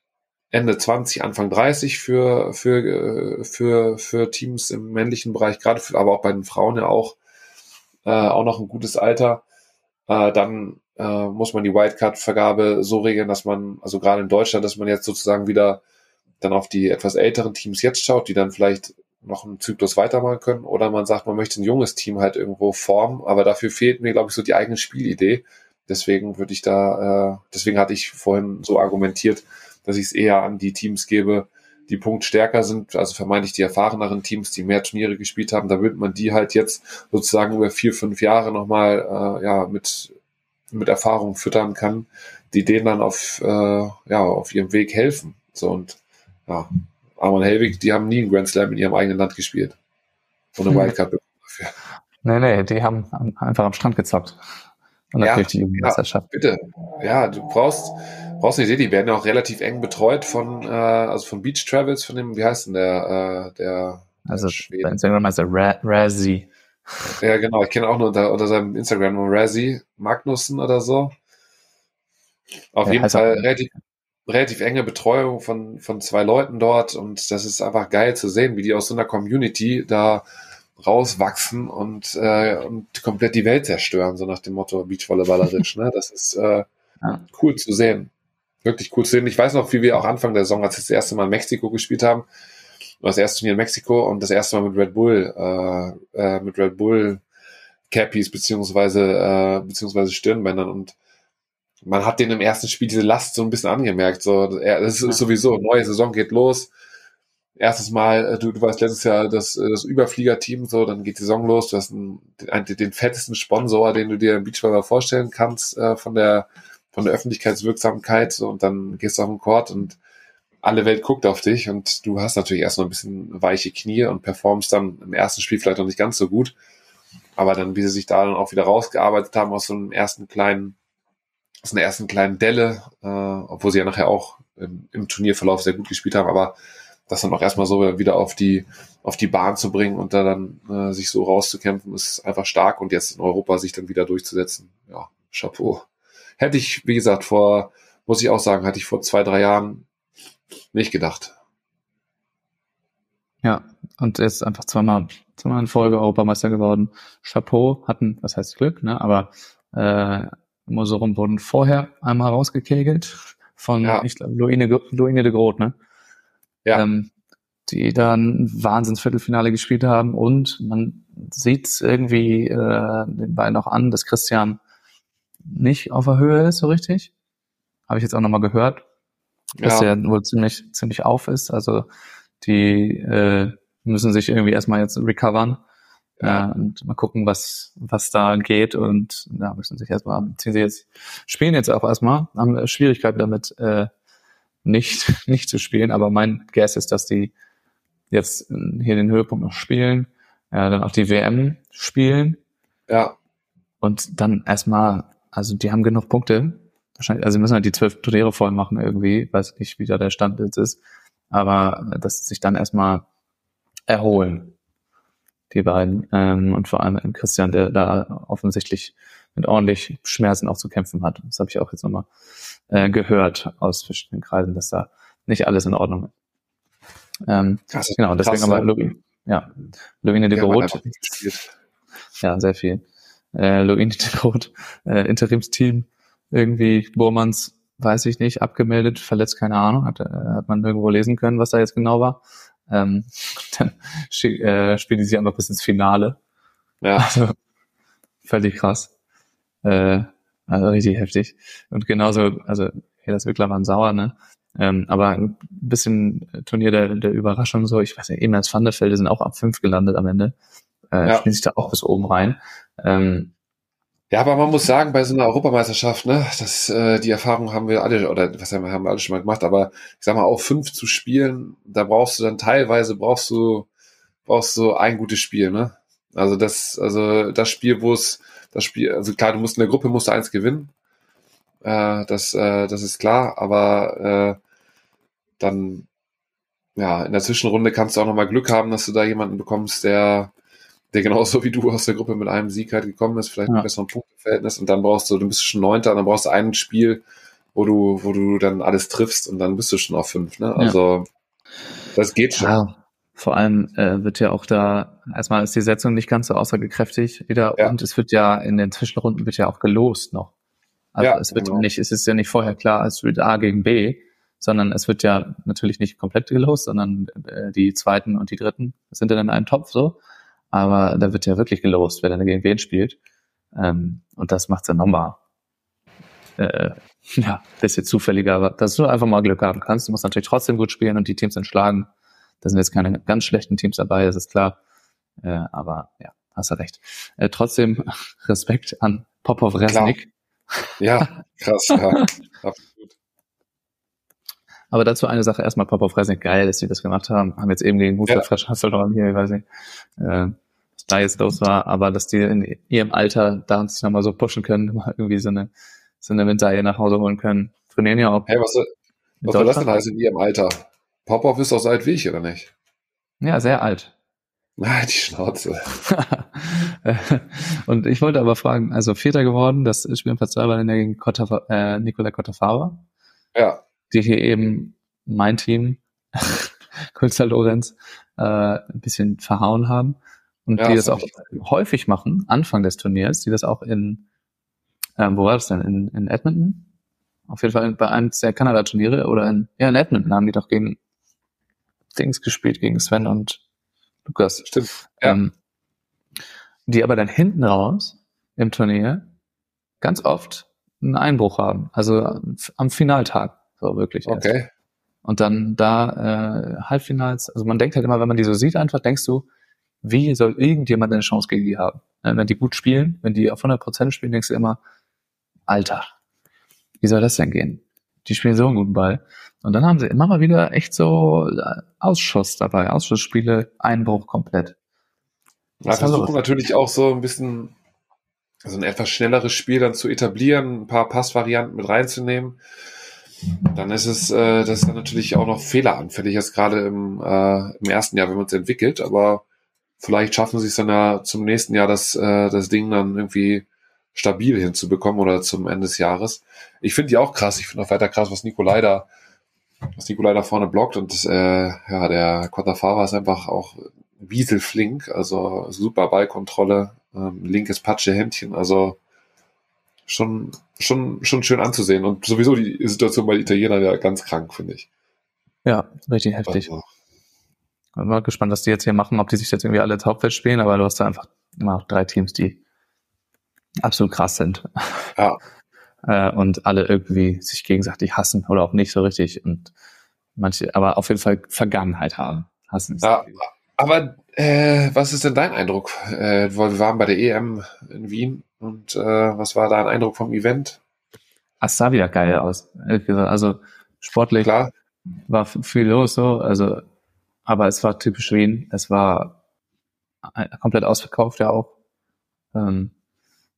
Speaker 3: Ende 20, Anfang 30 für, für, für, für Teams im männlichen Bereich, gerade für, aber auch bei den Frauen ja auch, äh, auch noch ein gutes Alter. Äh, dann äh, muss man die Wildcard-Vergabe so regeln, dass man, also gerade in Deutschland, dass man jetzt sozusagen wieder dann auf die etwas älteren Teams jetzt schaut, die dann vielleicht noch einen Zyklus weitermachen können. Oder man sagt, man möchte ein junges Team halt irgendwo formen, aber dafür fehlt mir, glaube ich, so die eigene Spielidee. Deswegen würde ich da, äh, deswegen hatte ich vorhin so argumentiert, dass ich es eher an die Teams gebe, die punktstärker sind, also vermeintlich die erfahreneren Teams, die mehr Turniere gespielt haben, da würde man die halt jetzt sozusagen über vier, fünf Jahre nochmal äh, ja, mit, mit Erfahrung füttern kann, die denen dann auf, äh, ja, auf ihrem Weg helfen. So und ja, Arman Helwig, die haben nie einen Grand Slam in ihrem eigenen Land gespielt. Und eine Wildcard bekommen
Speaker 2: dafür. Nee, nee, die haben einfach am Strand gezockt. Und natürlich
Speaker 3: ja, die Meisterschaft. Ja, bitte. Ja, du brauchst, Idee, die werden ja auch relativ eng betreut von, äh, also von Beach Travels, von dem, wie heißt denn der, äh, der,
Speaker 2: also bei Instagram heißt er Ra Razzie.
Speaker 3: Ja, genau, ich kenne auch nur unter, unter seinem Instagram Razzie Magnussen oder so. Auf ja, jeden Fall relativ, relativ enge Betreuung von, von zwei Leuten dort und das ist einfach geil zu sehen, wie die aus so einer Community da rauswachsen und, äh, und komplett die Welt zerstören, so nach dem Motto Beachvolleyballerisch. ne? Das ist äh, ja. cool zu sehen wirklich cool zu sehen. Ich weiß noch, wie wir auch Anfang der Saison, als wir das erste Mal in Mexiko gespielt haben, das erste Turnier in Mexiko und das erste Mal mit Red Bull, äh, äh, mit Red Bull Cappies beziehungsweise äh, beziehungsweise Stirnbändern und man hat den im ersten Spiel diese Last so ein bisschen angemerkt. So, er, das ist sowieso neue Saison geht los. Erstes Mal, äh, du, du warst letztes Jahr das, äh, das Überfliegerteam, so, dann geht die Saison los. Du hast einen, den, den fettesten Sponsor, den du dir im Beachvolleyball vorstellen kannst, äh, von der von der Öffentlichkeitswirksamkeit und dann gehst du auf den Court und alle Welt guckt auf dich und du hast natürlich erst noch ein bisschen weiche Knie und performst dann im ersten Spiel vielleicht noch nicht ganz so gut. Aber dann, wie sie sich da dann auch wieder rausgearbeitet haben aus so einem ersten kleinen, aus einer ersten kleinen Delle, äh, obwohl sie ja nachher auch im, im Turnierverlauf sehr gut gespielt haben, aber das dann auch erstmal so wieder auf die, auf die Bahn zu bringen und da dann äh, sich so rauszukämpfen, ist einfach stark und jetzt in Europa sich dann wieder durchzusetzen. Ja, Chapeau hätte ich, wie gesagt, vor, muss ich auch sagen, hatte ich vor zwei, drei Jahren nicht gedacht.
Speaker 2: Ja, und er ist einfach zweimal, zweimal in Folge Europameister geworden. Chapeau, hatten, was heißt Glück, ne? Aber äh, Mosorum wurden vorher einmal rausgekegelt von, ja. ich glaube, Luine, Luine de Groot, ne? Ja. Ähm, die dann Wahnsinnsviertelfinale gespielt haben und man sieht irgendwie äh, den beiden auch an, dass Christian nicht auf der Höhe ist so richtig. Habe ich jetzt auch nochmal gehört, dass ja. der wohl ziemlich, ziemlich auf ist. Also die äh, müssen sich irgendwie erstmal jetzt recovern ja. äh, und mal gucken, was, was da geht. Und da ja, müssen sich erstmal, ziehen sie jetzt, spielen jetzt auch erstmal, haben Schwierigkeiten damit, äh, nicht, nicht zu spielen. Aber mein Guess ist, dass die jetzt hier den Höhepunkt noch spielen, äh, dann auch die WM spielen.
Speaker 3: Ja.
Speaker 2: Und dann erstmal also die haben genug Punkte. Wahrscheinlich, also müssen halt die zwölf Turniere voll machen irgendwie. Weiß nicht, wie da der Stand jetzt ist. aber dass sie sich dann erstmal erholen, die beiden. Ähm, und vor allem Christian, der da offensichtlich mit ordentlich Schmerzen auch zu kämpfen hat. Das habe ich auch jetzt nochmal äh, gehört aus verschiedenen Kreisen, dass da nicht alles in Ordnung ist. Ähm, genau, deswegen krass, aber Louis, ja, Louine de Groot. Ja, sehr viel. Äh, de Groot, äh, Interimsteam, irgendwie Burmans, weiß ich nicht, abgemeldet, verletzt, keine Ahnung, hat, äh, hat man irgendwo lesen können, was da jetzt genau war. Ähm, dann äh, spielen die sich einfach bis ins Finale. Ja. Also, völlig krass. Äh, also richtig heftig. Und genauso, also hey, das Wickler waren sauer, ne? Ähm, aber ein bisschen Turnier der, der Überraschung so, ich weiß nicht, eben als Vanderfelde sind auch ab fünf gelandet am Ende. Äh, ja. Spielen sich da auch bis oben rein. Ähm,
Speaker 3: ja, aber man muss sagen, bei so einer Europameisterschaft, ne, das, äh, die Erfahrung haben wir alle, oder was haben haben wir alle schon mal gemacht, aber ich sag mal, auf fünf zu spielen, da brauchst du dann teilweise, brauchst du, brauchst du ein gutes Spiel, ne? Also das, also das Spiel, wo es, das Spiel, also klar, du musst in der Gruppe musst du eins gewinnen. Äh, das, äh, das ist klar, aber äh, dann, ja, in der Zwischenrunde kannst du auch nochmal Glück haben, dass du da jemanden bekommst, der, der genauso wie du aus der Gruppe mit einem Sieg halt gekommen ist, vielleicht ja. ein besseres Punkteverhältnis und dann brauchst du, du bist schon Neunter und dann brauchst du ein Spiel, wo du, wo du dann alles triffst und dann bist du schon auf fünf, ne? Also, ja. das geht schon. Ja.
Speaker 2: Vor allem äh, wird ja auch da, erstmal ist die Setzung nicht ganz so aussagekräftig wieder ja. und es wird ja in den Zwischenrunden wird ja auch gelost noch. Also ja, es wird genau. nicht, es ist ja nicht vorher klar, es wird A gegen B, sondern es wird ja natürlich nicht komplett gelost, sondern äh, die zweiten und die dritten sind dann in einem Topf so aber da wird ja wirklich gelost, wer dann gegen wen spielt. Ähm, und das macht's ja nochmal äh, ja, bisschen zufälliger, aber dass du einfach mal Glück haben kannst. Du musst natürlich trotzdem gut spielen und die Teams entschlagen. Da sind jetzt keine ganz schlechten Teams dabei, das ist klar. Äh, aber ja, hast du recht. Äh, trotzdem Respekt an Popov Resnik.
Speaker 3: Ja, krass, ja.
Speaker 2: Aber dazu eine Sache erstmal Popov Resnik, geil, dass sie das gemacht haben. Haben jetzt eben gegen Husserl ja. Fresh Hasselhorn hier, ich weiß nicht. Äh, da jetzt los war, aber dass die in ihrem Alter da sich nochmal so pushen können, mal irgendwie so eine, so eine Medaille nach Hause holen können. Trainieren ja auch.
Speaker 3: Hey, was, was soll das denn heißen in ihrem Alter? Popov ist auch so alt wie ich, oder nicht?
Speaker 2: Ja, sehr alt.
Speaker 3: Ah, die Schnauze.
Speaker 2: und ich wollte aber fragen, also Vierter geworden, das Spiel im Platz 2 war dann gegen Kotta, äh, Nicola Cottafava.
Speaker 3: Ja.
Speaker 2: Die hier eben mein Team, Kulzer Lorenz, äh, ein bisschen verhauen haben und ja, die das auch häufig machen, Anfang des Turniers, die das auch in, ähm, wo war das denn, in, in Edmonton? Auf jeden Fall bei einem der Kanada-Turniere oder in, ja, in Edmonton haben die doch gegen Dings gespielt, gegen Sven und Lukas.
Speaker 3: Stimmt. Ja. Ähm,
Speaker 2: die aber dann hinten raus im Turnier ganz oft einen Einbruch haben. Also am Finaltag, so wirklich.
Speaker 3: Okay. Erst.
Speaker 2: Und dann da äh, Halbfinals, also man denkt halt immer, wenn man die so sieht, einfach denkst du, wie soll irgendjemand eine Chance gegen die haben? Wenn die gut spielen, wenn die auf 100% spielen, denkst du immer, Alter, wie soll das denn gehen? Die spielen so einen guten Ball. Und dann haben sie immer mal wieder echt so äh, Ausschuss dabei, Ausschussspiele, Einbruch komplett.
Speaker 3: Ja, versuchen natürlich auch so ein bisschen so ein etwas schnelleres Spiel dann zu etablieren, ein paar Passvarianten mit reinzunehmen. Dann ist es, äh, das ist dann natürlich auch noch fehleranfällig, jetzt gerade im, äh, im ersten Jahr, wenn man es entwickelt, aber vielleicht schaffen sie es dann ja zum nächsten Jahr, das, äh, das Ding dann irgendwie stabil hinzubekommen oder zum Ende des Jahres. Ich finde die auch krass. Ich finde auch weiter krass, was Nikolai da, was Nikolai da vorne blockt und das, äh, ja, der Quattrafava ist einfach auch wieselflink, also super Ballkontrolle, ähm, linkes Patsche-Händchen, also schon, schon, schon schön anzusehen und sowieso die Situation bei den Italienern ja ganz krank, finde ich.
Speaker 2: Ja, richtig heftig. Also, bin mal gespannt, was die jetzt hier machen, ob die sich jetzt irgendwie alle Hauptfeld spielen, aber du hast da einfach immer noch drei Teams, die absolut krass sind.
Speaker 3: Ja.
Speaker 2: äh, und alle irgendwie sich gegenseitig hassen oder auch nicht so richtig und manche, aber auf jeden Fall Vergangenheit haben. Hassen
Speaker 3: ja, aber äh, was ist denn dein Eindruck? Äh, wir waren bei der EM in Wien und äh, was war dein Eindruck vom Event?
Speaker 2: Es sah wieder geil aus. Also sportlich Klar. war viel los so. Also aber es war typisch Wien. Es war komplett ausverkauft ja auch. Ähm,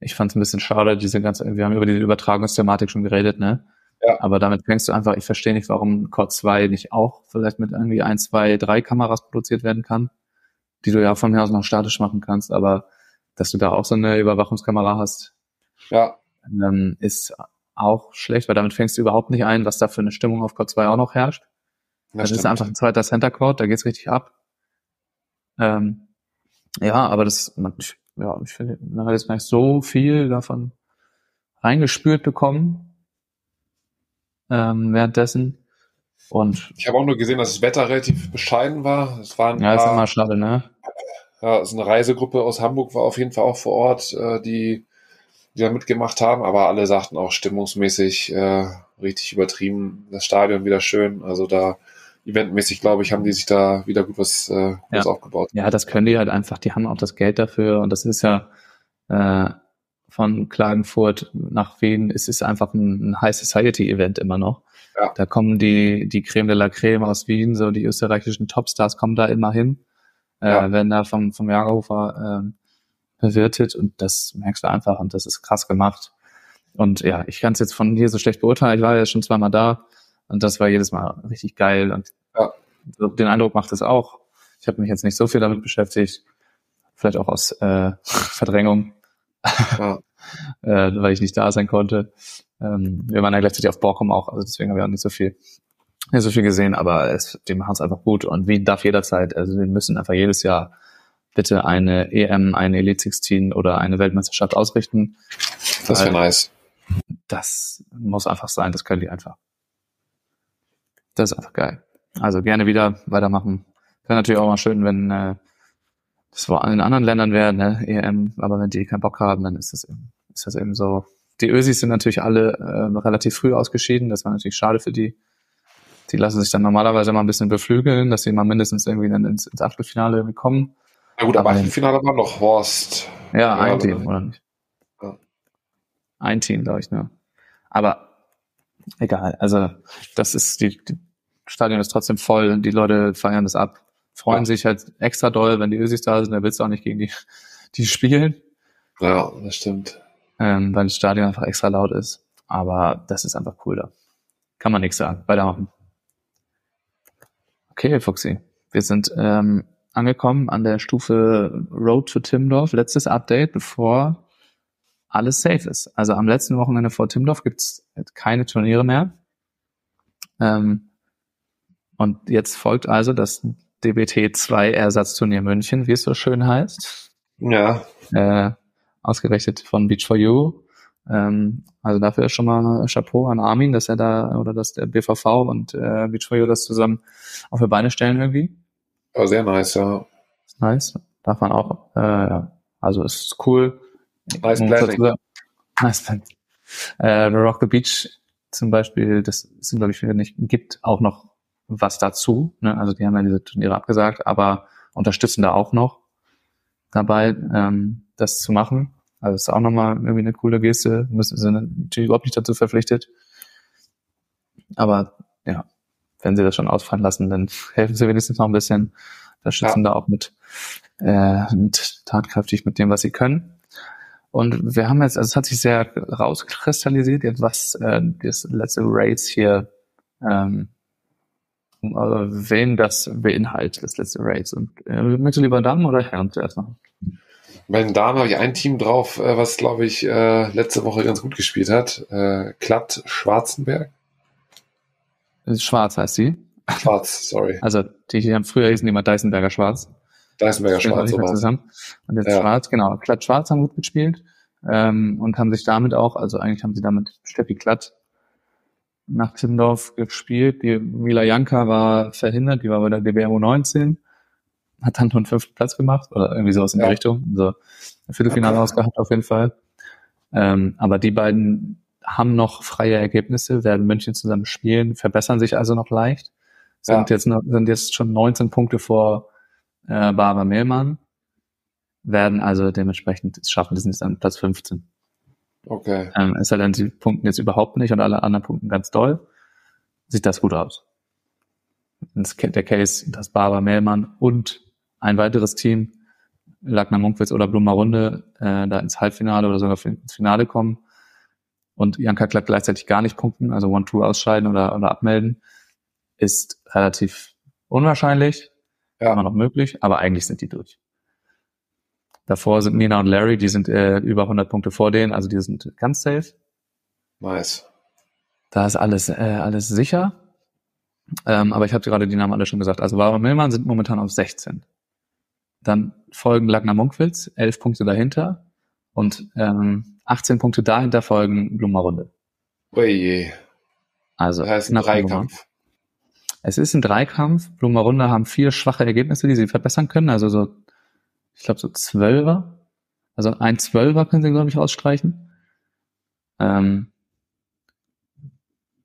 Speaker 2: ich fand es ein bisschen schade, diese ganze, wir haben über diese Übertragungsthematik schon geredet, ne? Ja. Aber damit fängst du einfach, ich verstehe nicht, warum Core 2 nicht auch vielleicht mit irgendwie ein, zwei, drei Kameras produziert werden kann, die du ja von mir aus noch statisch machen kannst, aber dass du da auch so eine Überwachungskamera hast,
Speaker 3: ja.
Speaker 2: ähm, ist auch schlecht, weil damit fängst du überhaupt nicht ein, was da für eine Stimmung auf Core 2 auch noch herrscht. Das, das ist einfach ein zweiter Center Court, da geht's richtig ab. Ähm, ja, aber das, ich, ja, ich finde, man hat jetzt nicht so viel davon reingespürt bekommen ähm, währenddessen. Und
Speaker 3: ich habe auch nur gesehen, dass das Wetter relativ bescheiden war. Es waren
Speaker 2: ja, paar, ist immer schade, ne?
Speaker 3: Ja, also eine Reisegruppe aus Hamburg war auf jeden Fall auch vor Ort, äh, die, die da mitgemacht haben, aber alle sagten auch stimmungsmäßig äh, richtig übertrieben. Das Stadion wieder schön. Also da eventmäßig, glaube ich, haben die sich da wieder gut was, äh, was
Speaker 2: ja.
Speaker 3: aufgebaut.
Speaker 2: Ja, das können die halt einfach. Die haben auch das Geld dafür und das ist ja äh, von Klagenfurt nach Wien es ist einfach ein, ein High Society Event immer noch. Ja. Da kommen die, die Creme de la Creme aus Wien, so die österreichischen Topstars kommen da immer hin, äh, ja. werden da vom, vom Jagerhofer äh, bewirtet und das merkst du einfach und das ist krass gemacht. Und ja, ich kann es jetzt von hier so schlecht beurteilen. Ich war ja schon zweimal da und das war jedes Mal richtig geil und ja. den Eindruck macht es auch. Ich habe mich jetzt nicht so viel damit beschäftigt, vielleicht auch aus äh, Verdrängung ja. äh, weil ich nicht da sein konnte. Ähm, wir waren ja gleichzeitig auf Borkum auch, also deswegen haben wir auch nicht so viel, nicht so viel gesehen, aber es, die machen es einfach gut und wie darf jederzeit, also wir müssen einfach jedes Jahr bitte eine EM, eine Elite 16 oder eine Weltmeisterschaft ausrichten.
Speaker 3: Das wäre nice.
Speaker 2: Das muss einfach sein, das können die einfach. Das ist einfach geil. Also gerne wieder weitermachen. Wäre natürlich auch mal schön, wenn äh, das war in anderen Ländern wäre, ne, EM, aber wenn die keinen Bock haben, dann ist das eben, ist das eben so. Die Ösis sind natürlich alle äh, relativ früh ausgeschieden, das war natürlich schade für die. Die lassen sich dann normalerweise mal ein bisschen beflügeln, dass sie mal mindestens irgendwie dann ins, ins Achtelfinale irgendwie kommen.
Speaker 3: Na gut, aber, aber Achtelfinale war noch Horst.
Speaker 2: Ja, ein Team, oder nicht? Ja. Ein Team, glaube ich, ne? Aber egal, also das ist, die, die Stadion ist trotzdem voll, die Leute feiern das ab freuen ja. sich halt extra doll, wenn die Ösis da sind, da willst du auch nicht gegen die, die spielen.
Speaker 3: Ja, das stimmt.
Speaker 2: Ähm, weil das Stadion einfach extra laut ist. Aber das ist einfach cool da. Kann man nichts sagen. Weitermachen. Okay, Fuxi. Wir sind ähm, angekommen an der Stufe Road to Timdorf. Letztes Update, bevor alles safe ist. Also am letzten Wochenende vor Timdorf gibt's keine Turniere mehr. Ähm, und jetzt folgt also das DBT2 Ersatzturnier München, wie es so schön heißt.
Speaker 3: Ja.
Speaker 2: Äh, ausgerechnet von Beach for You. Ähm, also dafür ist schon mal Chapeau an Armin, dass er da oder dass der BVV und äh, Beach for You das zusammen auf die Beine stellen irgendwie.
Speaker 3: Oh, sehr nice, ja.
Speaker 2: Nice. Darf man auch, äh, ja. Also ist cool.
Speaker 3: Nice planning.
Speaker 2: Nice planning. Äh, Rock the Beach zum Beispiel, das sind glaube ich nicht, gibt auch noch was dazu. Ne? Also die haben ja diese Turniere abgesagt, aber unterstützen da auch noch dabei, ähm, das zu machen. Also ist auch nochmal irgendwie eine coole Geste. Müssen sind natürlich überhaupt nicht dazu verpflichtet. Aber ja, wenn sie das schon ausfallen lassen, dann helfen sie wenigstens noch ein bisschen. Unterstützen ja. da auch mit, äh, mit tatkräftig mit dem, was sie können. Und wir haben jetzt, also es hat sich sehr rauskristallisiert, jetzt was äh, das letzte Race hier ähm, also wen das beinhaltet, das letzte Race. Und äh, möchtest du lieber Damen oder Herren zuerst machen?
Speaker 3: Bei den Damen habe ich ein Team drauf, äh, was, glaube ich, äh, letzte Woche ganz gut gespielt hat. Äh, Klatt Schwarzenberg.
Speaker 2: Schwarz heißt sie.
Speaker 3: Schwarz, sorry.
Speaker 2: Also die, haben früher hießen die immer Deisenberger Schwarz.
Speaker 3: Deisenberger Schwarz,
Speaker 2: so zusammen. Und jetzt ja. Schwarz, genau. Klatt Schwarz haben gut gespielt ähm, und haben sich damit auch, also eigentlich haben sie damit Steffi Klatt nach Timmendorf gespielt. Die Mila Janka war verhindert, die war bei der DBMO 19, hat dann nur einen fünften Platz gemacht oder irgendwie sowas in ja. die Richtung. Also Viertelfinale ausgehabt auf jeden Fall. Ähm, aber die beiden haben noch freie Ergebnisse, werden München zusammen spielen, verbessern sich also noch leicht. Sind ja. jetzt noch, sind jetzt schon 19 Punkte vor äh, Barbara Mehlmann, werden also dementsprechend schaffen, die sind jetzt an Platz 15.
Speaker 3: Okay.
Speaker 2: Ähm, es sei denn, sie punkten jetzt überhaupt nicht und alle anderen punkten ganz doll. Sieht das gut aus. Das, der Case, dass Barbara Mehlmann und ein weiteres Team, Lagner Munkwitz oder Blumer Runde, äh, da ins Halbfinale oder sogar ins Finale kommen, und Janka Klatt gleichzeitig gar nicht punkten, also One-Two ausscheiden oder, oder abmelden, ist relativ unwahrscheinlich, ja. immer noch möglich, aber eigentlich sind die durch. Davor sind Nina und Larry, die sind äh, über 100 Punkte vor denen, also die sind ganz safe.
Speaker 3: Nice.
Speaker 2: Da ist alles, äh, alles sicher. Ähm, aber ich habe gerade die Namen alle schon gesagt. Also Barbara Millmann sind momentan auf 16. Dann folgen Lagner Munkwitz, 11 Punkte dahinter. Und ähm, 18 Punkte dahinter folgen Blumerunde.
Speaker 3: Oje.
Speaker 2: Also
Speaker 3: das heißt ein Dreikampf.
Speaker 2: Es ist ein Dreikampf. Blumerunde haben vier schwache Ergebnisse, die sie verbessern können. Also so ich glaube so Zwölfer. Also ein Zwölfer können sie, glaube ich, ausstreichen. Ähm,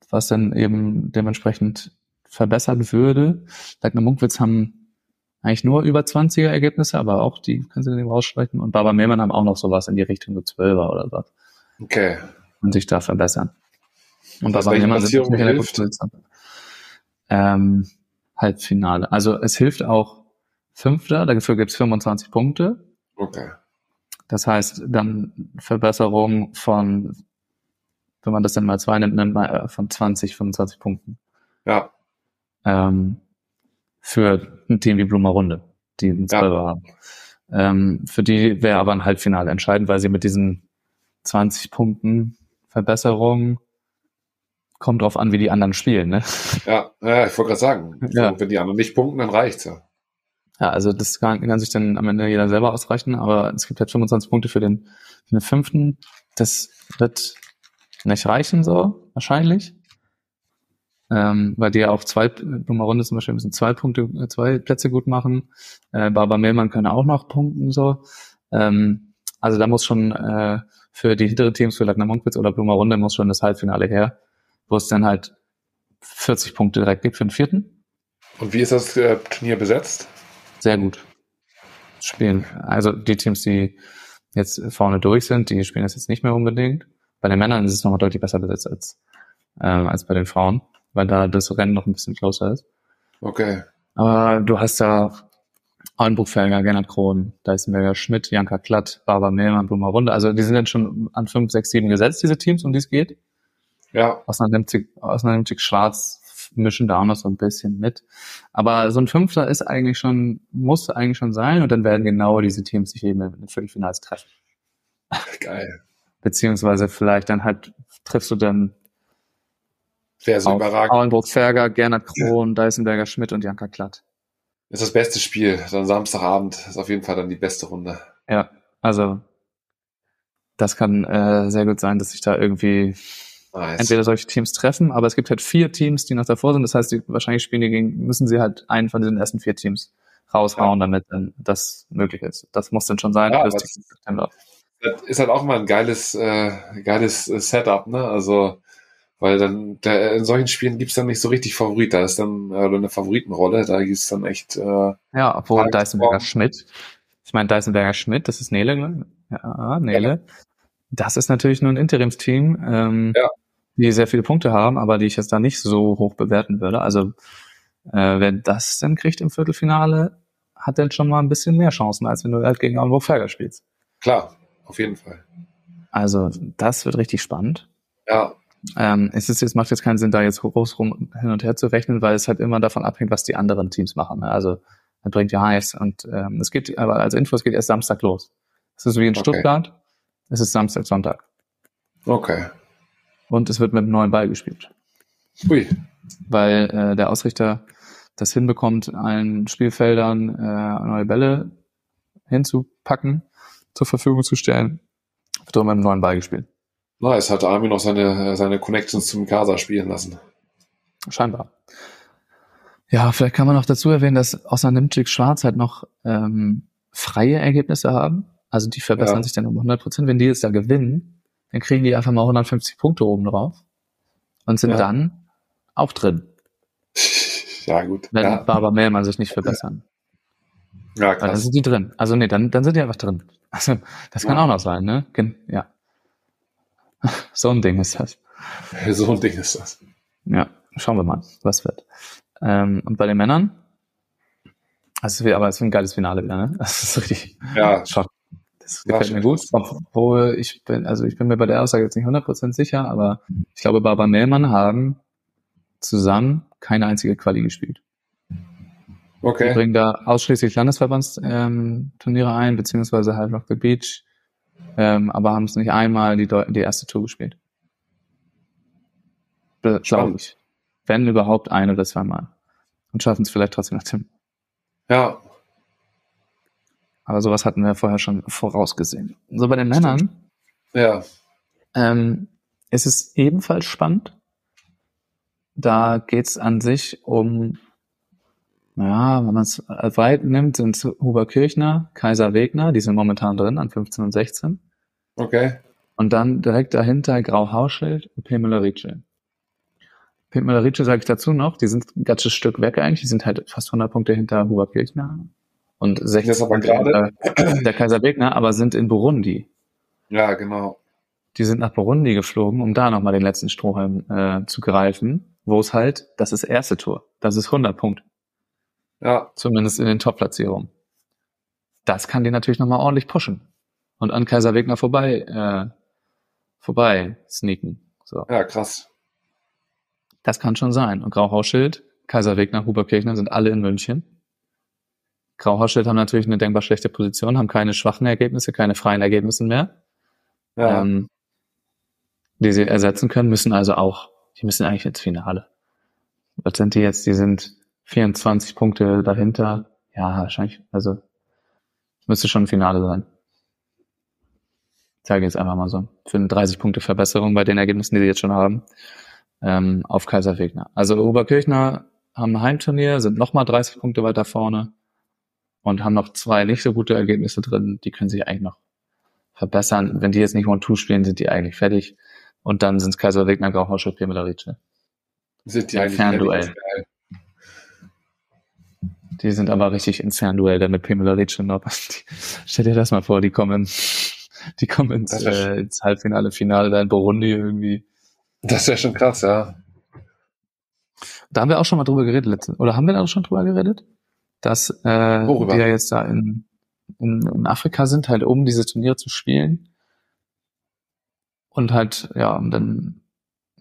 Speaker 2: was dann eben dementsprechend verbessert würde. Lagner Munkwitz haben eigentlich nur über 20er Ergebnisse, aber auch die können sie dann eben rausstreichen. Und Baba Mehlmann haben auch noch sowas in die Richtung so Zwölfer oder was.
Speaker 3: Okay.
Speaker 2: Und sich da verbessern.
Speaker 3: Und Baba Mehlmann sind nicht in der Position.
Speaker 2: Ähm, Halbfinale. Also es hilft auch Fünfter, dafür gibt's 25 Punkte.
Speaker 3: Okay.
Speaker 2: Das heißt, dann Verbesserung von, wenn man das dann mal zwei nimmt, nimmt man äh, von 20, 25 Punkten.
Speaker 3: Ja.
Speaker 2: Ähm, für ein Team wie Blumer Runde, die einen Zwölfer ja. haben. Ähm, für die wäre aber ein Halbfinale entscheidend, weil sie mit diesen 20 Punkten Verbesserung kommt drauf an, wie die anderen spielen, ne?
Speaker 3: Ja, ja ich wollte gerade sagen,
Speaker 2: ja.
Speaker 3: wenn die anderen nicht punkten, dann reicht's ja.
Speaker 2: Ja, also das kann, kann sich dann am Ende jeder selber ausrechnen, aber es gibt halt 25 Punkte für den, für den fünften. Das wird nicht reichen, so wahrscheinlich. Ähm, weil die ja auch zwei, Nummer Runde zum Beispiel müssen zwei Punkte, zwei Plätze gut machen. Äh, Barbara Mehlmann können auch noch punkten, so. Ähm, also da muss schon äh, für die hinteren Teams, für Lagner Monkwitz oder Blumer Runde muss schon das Halbfinale her, wo es dann halt 40 Punkte direkt gibt für den vierten.
Speaker 3: Und wie ist das äh, Turnier besetzt?
Speaker 2: sehr gut spielen. Also die Teams, die jetzt vorne durch sind, die spielen das jetzt nicht mehr unbedingt. Bei den Männern ist es nochmal deutlich besser besetzt als, äh, als bei den Frauen, weil da das Rennen noch ein bisschen closer ist.
Speaker 3: Okay.
Speaker 2: Aber du hast da Auenbuchfelger, Gernot Krohn, Deisenberger, Schmidt, Janka Klatt, Barbara Mehlmann, Blumer Runde. Also die sind jetzt schon an 5, 6, 7 gesetzt, diese Teams, um die es geht.
Speaker 3: Ja.
Speaker 2: Osnabrück, Osnabrück Schwarz mischen da auch noch so ein bisschen mit. Aber so ein Fünfter ist eigentlich schon, muss eigentlich schon sein und dann werden genau diese Teams sich eben in den Viertelfinals treffen.
Speaker 3: Geil.
Speaker 2: Beziehungsweise vielleicht dann halt triffst du dann
Speaker 3: Wer so überragend.
Speaker 2: Auenburg Ferger, Gernot Krohn, Deisenberger Schmidt und Janka Klatt.
Speaker 3: Ist das beste Spiel. Dann Samstagabend ist auf jeden Fall dann die beste Runde.
Speaker 2: Ja, also das kann äh, sehr gut sein, dass sich da irgendwie Nice. entweder solche Teams treffen, aber es gibt halt vier Teams, die noch davor sind. Das heißt, die, wahrscheinlich spielen die gegen, müssen sie halt einen von diesen ersten vier Teams raushauen, ja. damit dann das möglich ist. Das muss dann schon sein.
Speaker 3: Ja, das ist halt auch mal ein geiles, äh, geiles äh, Setup, ne? Also, weil dann der, in solchen Spielen gibt's dann nicht so richtig Favorit. Da ist dann äh, eine Favoritenrolle, da gibt's dann echt. Äh,
Speaker 2: ja, obwohl Deisenberger Schmidt, ich meine Deisenberger Schmidt, das ist Nele, ne? Ja, Nele. Ja. Das ist natürlich nur ein Interimsteam. Ähm,
Speaker 3: ja
Speaker 2: die sehr viele Punkte haben, aber die ich jetzt da nicht so hoch bewerten würde. Also äh, wer das denn kriegt im Viertelfinale, hat dann schon mal ein bisschen mehr Chancen, als wenn du halt gegen Auenburg Ferger spielst.
Speaker 3: Klar, auf jeden Fall.
Speaker 2: Also das wird richtig spannend.
Speaker 3: Ja.
Speaker 2: Ähm, es ist jetzt, macht jetzt keinen Sinn, da jetzt groß rum hin und her zu rechnen, weil es halt immer davon abhängt, was die anderen Teams machen. Ne? Also das bringt ja heiß und ähm, es geht, aber als Info, es geht erst Samstag los. Es ist wie in okay. Stuttgart, es ist Samstag, Sonntag.
Speaker 3: Okay
Speaker 2: und es wird mit einem neuen Ball gespielt.
Speaker 3: Ui.
Speaker 2: Weil äh, der Ausrichter das hinbekommt, allen Spielfeldern äh, neue Bälle hinzupacken, zur Verfügung zu stellen, wird auch mit einem neuen Ball gespielt.
Speaker 3: Es hat Armin noch seine, seine Connections zum Casa spielen lassen.
Speaker 2: Scheinbar. Ja, vielleicht kann man noch dazu erwähnen, dass außer Nimczyk Schwarz halt noch ähm, freie Ergebnisse haben. Also die verbessern ja. sich dann um 100 Prozent. Wenn die jetzt da gewinnen, dann kriegen die einfach mal 150 Punkte oben drauf und sind ja. dann auch drin.
Speaker 3: Ja, gut.
Speaker 2: Wenn
Speaker 3: ja.
Speaker 2: Barber Mehlmann sich nicht verbessern.
Speaker 3: Ja, krass.
Speaker 2: Dann sind die drin. Also nee, dann, dann sind die einfach drin. Also, das kann ja. auch noch sein, ne? Ja. So ein Ding ist das.
Speaker 3: So ein Ding ist das.
Speaker 2: Ja, schauen wir mal, was wird. Ähm, und bei den Männern? Also, aber es ist ein geiles Finale wieder, ne? Das ist richtig.
Speaker 3: Ja.
Speaker 2: Schock. Das gefällt mir gut, obwohl ich bin, also ich bin mir bei der Aussage jetzt nicht 100% sicher, aber ich glaube, Baba Mellmann haben zusammen keine einzige Quali gespielt. Okay. Die bringen da ausschließlich Landesverbandsturniere ähm, ein, beziehungsweise High Rock the Beach, ähm, aber haben es nicht einmal die, die erste Tour gespielt. Glaube ich. Wenn überhaupt ein oder zweimal. Und schaffen es vielleicht trotzdem nach Tim.
Speaker 3: Ja.
Speaker 2: Aber sowas hatten wir vorher schon vorausgesehen. So bei den Männern.
Speaker 3: Ja.
Speaker 2: Ähm, ist es ebenfalls spannend. Da geht es an sich um ja, wenn man es weit nimmt, sind es Huber Kirchner, Kaiser Wegner, die sind momentan drin an 15 und 16.
Speaker 3: Okay.
Speaker 2: Und dann direkt dahinter Grau Hauschild und Pemela Rietschel. Pemela Rietschel sage ich dazu noch, die sind ein ganzes Stück weg eigentlich, die sind halt fast 100 Punkte hinter Huber Kirchner und 60
Speaker 3: aber gerade
Speaker 2: der Kaiser Wegner, aber sind in Burundi.
Speaker 3: Ja, genau.
Speaker 2: Die sind nach Burundi geflogen, um da nochmal den letzten Strohhalm äh, zu greifen, wo es halt, das ist erste Tor, das ist 100 Punkte.
Speaker 3: Ja.
Speaker 2: Zumindest in den Top-Platzierungen. Das kann die natürlich nochmal ordentlich pushen. Und an Kaiser Wegner vorbei, äh, vorbei sneaken. So.
Speaker 3: Ja, krass.
Speaker 2: Das kann schon sein. Und Grauhausschild, Kaiser Wegner, Huber Kirchner sind alle in München. Grauhausschild haben natürlich eine denkbar schlechte Position, haben keine schwachen Ergebnisse, keine freien Ergebnisse mehr. Ja. Ähm, die sie ersetzen können, müssen also auch, die müssen eigentlich ins Finale. Was sind die jetzt? Die sind 24 Punkte dahinter. Ja, wahrscheinlich, also müsste schon ein Finale sein. Ich sage jetzt einfach mal so. Für eine 30 Punkte Verbesserung bei den Ergebnissen, die sie jetzt schon haben, ähm, auf Kaiser Wegner. Also Oberkirchner haben ein Heimturnier, sind nochmal 30 Punkte weiter vorne und haben noch zwei nicht so gute Ergebnisse drin. Die können sich eigentlich noch verbessern. Wenn die jetzt nicht One-Two spielen, sind die eigentlich fertig. Und dann sind es Kaiser Wegner, Grauhausche, Pemela Rietsche.
Speaker 3: Sind die eigentlich Fernduell. Fertig?
Speaker 2: Die sind aber richtig ins Fernduell da mit Pamela Rich und Stell dir das mal vor, die kommen, die kommen ins, äh, ins Halbfinale, Finale da in Burundi irgendwie.
Speaker 3: Das ist ja schon krass, ja.
Speaker 2: Da haben wir auch schon mal drüber geredet, letzte, oder haben wir da auch schon drüber geredet? Dass äh, Worüber? die ja jetzt da in, in, in Afrika sind, halt um diese Turniere zu spielen. Und halt, ja, und dann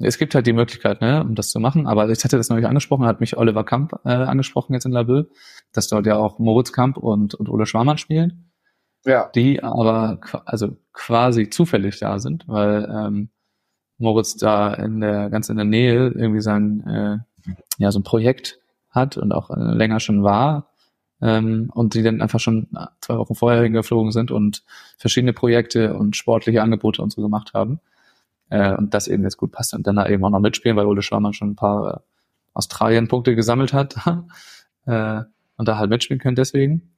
Speaker 2: es gibt halt die Möglichkeit, ne, um das zu machen. Aber ich hatte das neulich angesprochen, hat mich Oliver Kamp äh, angesprochen jetzt in Laboe, dass dort ja auch Moritz Kamp und, und Ole Schwarmann spielen.
Speaker 3: Ja.
Speaker 2: Die aber also quasi zufällig da sind, weil ähm, Moritz da in der ganz in der Nähe irgendwie sein äh, ja so ein Projekt hat und auch äh, länger schon war ähm, und die dann einfach schon zwei Wochen vorher hingeflogen sind und verschiedene Projekte und sportliche Angebote und so gemacht haben äh, und das eben jetzt gut passt und dann da eben auch noch mitspielen, weil Ole Schwarmann schon ein paar äh, Australien-Punkte gesammelt hat äh, und da halt mitspielen können deswegen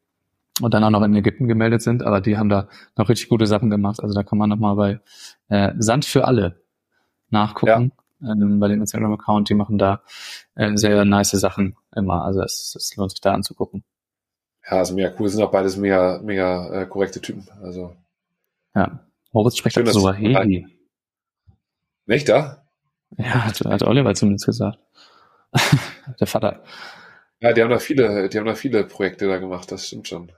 Speaker 2: und dann auch noch in Ägypten gemeldet sind, aber die haben da noch richtig gute Sachen gemacht. Also da kann man nochmal bei äh, Sand für alle nachgucken. Ja. Ähm, bei dem Instagram-Account, die machen da äh, sehr nice Sachen immer. Also es, es lohnt sich da anzugucken.
Speaker 3: Ja, also mega cool, sind auch beides mega, mega äh, korrekte Typen. Also.
Speaker 2: Ja. Moritz spricht Schön, auch so Heli.
Speaker 3: Nicht da?
Speaker 2: Ja, hat, hat Oliver zumindest gesagt. Der Vater.
Speaker 3: Ja, die haben da viele, die haben da viele Projekte da gemacht, das stimmt schon.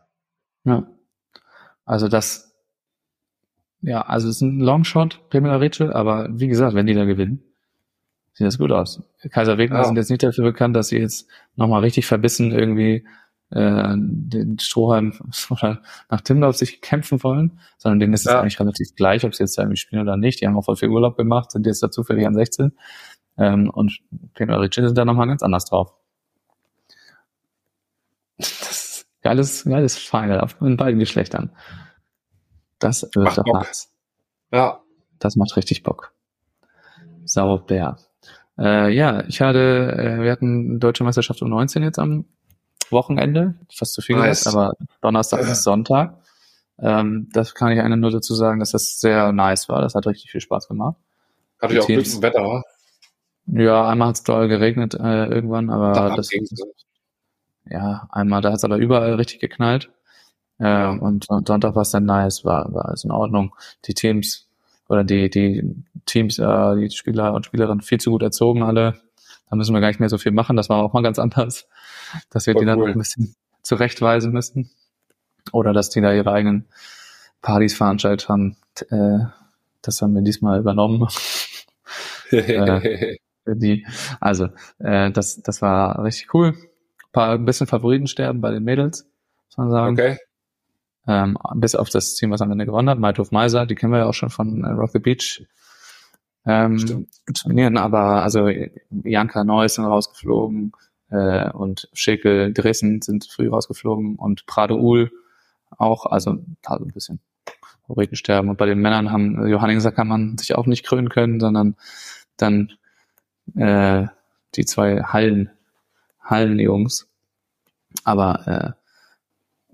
Speaker 2: Ja. Also das, ja, also es ist ein Longshot, Pamela Rätsel, aber wie gesagt, wenn die da gewinnen, sieht das gut aus. Kaiser Wegner ja. sind jetzt nicht dafür bekannt, dass sie jetzt nochmal richtig verbissen irgendwie äh, den Strohhalm nach Timdorf sich kämpfen wollen, sondern denen ist es ja. eigentlich relativ gleich, ob sie jetzt da irgendwie spielen oder nicht. Die haben auch voll viel Urlaub gemacht, sind jetzt da zufällig an 16. Ähm, und Pino Ricci sind da nochmal ganz anders drauf. Das ist geiles, geiles Final auf in beiden Geschlechtern. Das wird macht Bock.
Speaker 3: Ja.
Speaker 2: Das macht richtig Bock. Sauber. Äh, ja, ich hatte, äh, wir hatten Deutsche Meisterschaft um 19 jetzt am Wochenende, fast zu viel nice. gesagt, aber Donnerstag bis Sonntag. Ähm, das kann ich eine nur dazu sagen, dass das sehr nice war. Das hat richtig viel Spaß gemacht.
Speaker 3: Hatte ich auch Glück im Wetter, oder?
Speaker 2: Ja, einmal hat es doll geregnet äh, irgendwann, aber da das ja, einmal, da hat es aber überall richtig geknallt. Äh, ja. und, und Sonntag war es dann nice, war, war alles in Ordnung. Die Teams oder die, die Teams, äh, die Spieler und Spielerinnen viel zu gut erzogen alle. Da müssen wir gar nicht mehr so viel machen. Das war auch mal ganz anders dass wir Voll die dann cool. ein bisschen zurechtweisen müssen. Oder dass die da ihre eigenen Partys veranstaltet haben. Äh, das haben wir diesmal übernommen. äh, die, also, äh, das, das war richtig cool. Ein paar ein bisschen Favoritensterben bei den Mädels, muss man sagen.
Speaker 3: Okay.
Speaker 2: Ähm, bis auf das Team, was am Ende gewonnen hat, Maithof Meiser, die kennen wir ja auch schon von äh, Rock the Beach. Ähm, trainieren, aber also Janka Neuss sind rausgeflogen äh, und Schickel Dressen sind früh rausgeflogen und Prado Uhl auch, also, also ein bisschen Favoritensterben. Und bei den Männern haben Johanningser kann man sich auch nicht krönen können, sondern dann äh, die zwei Hallen, Hallenjungs. Aber äh,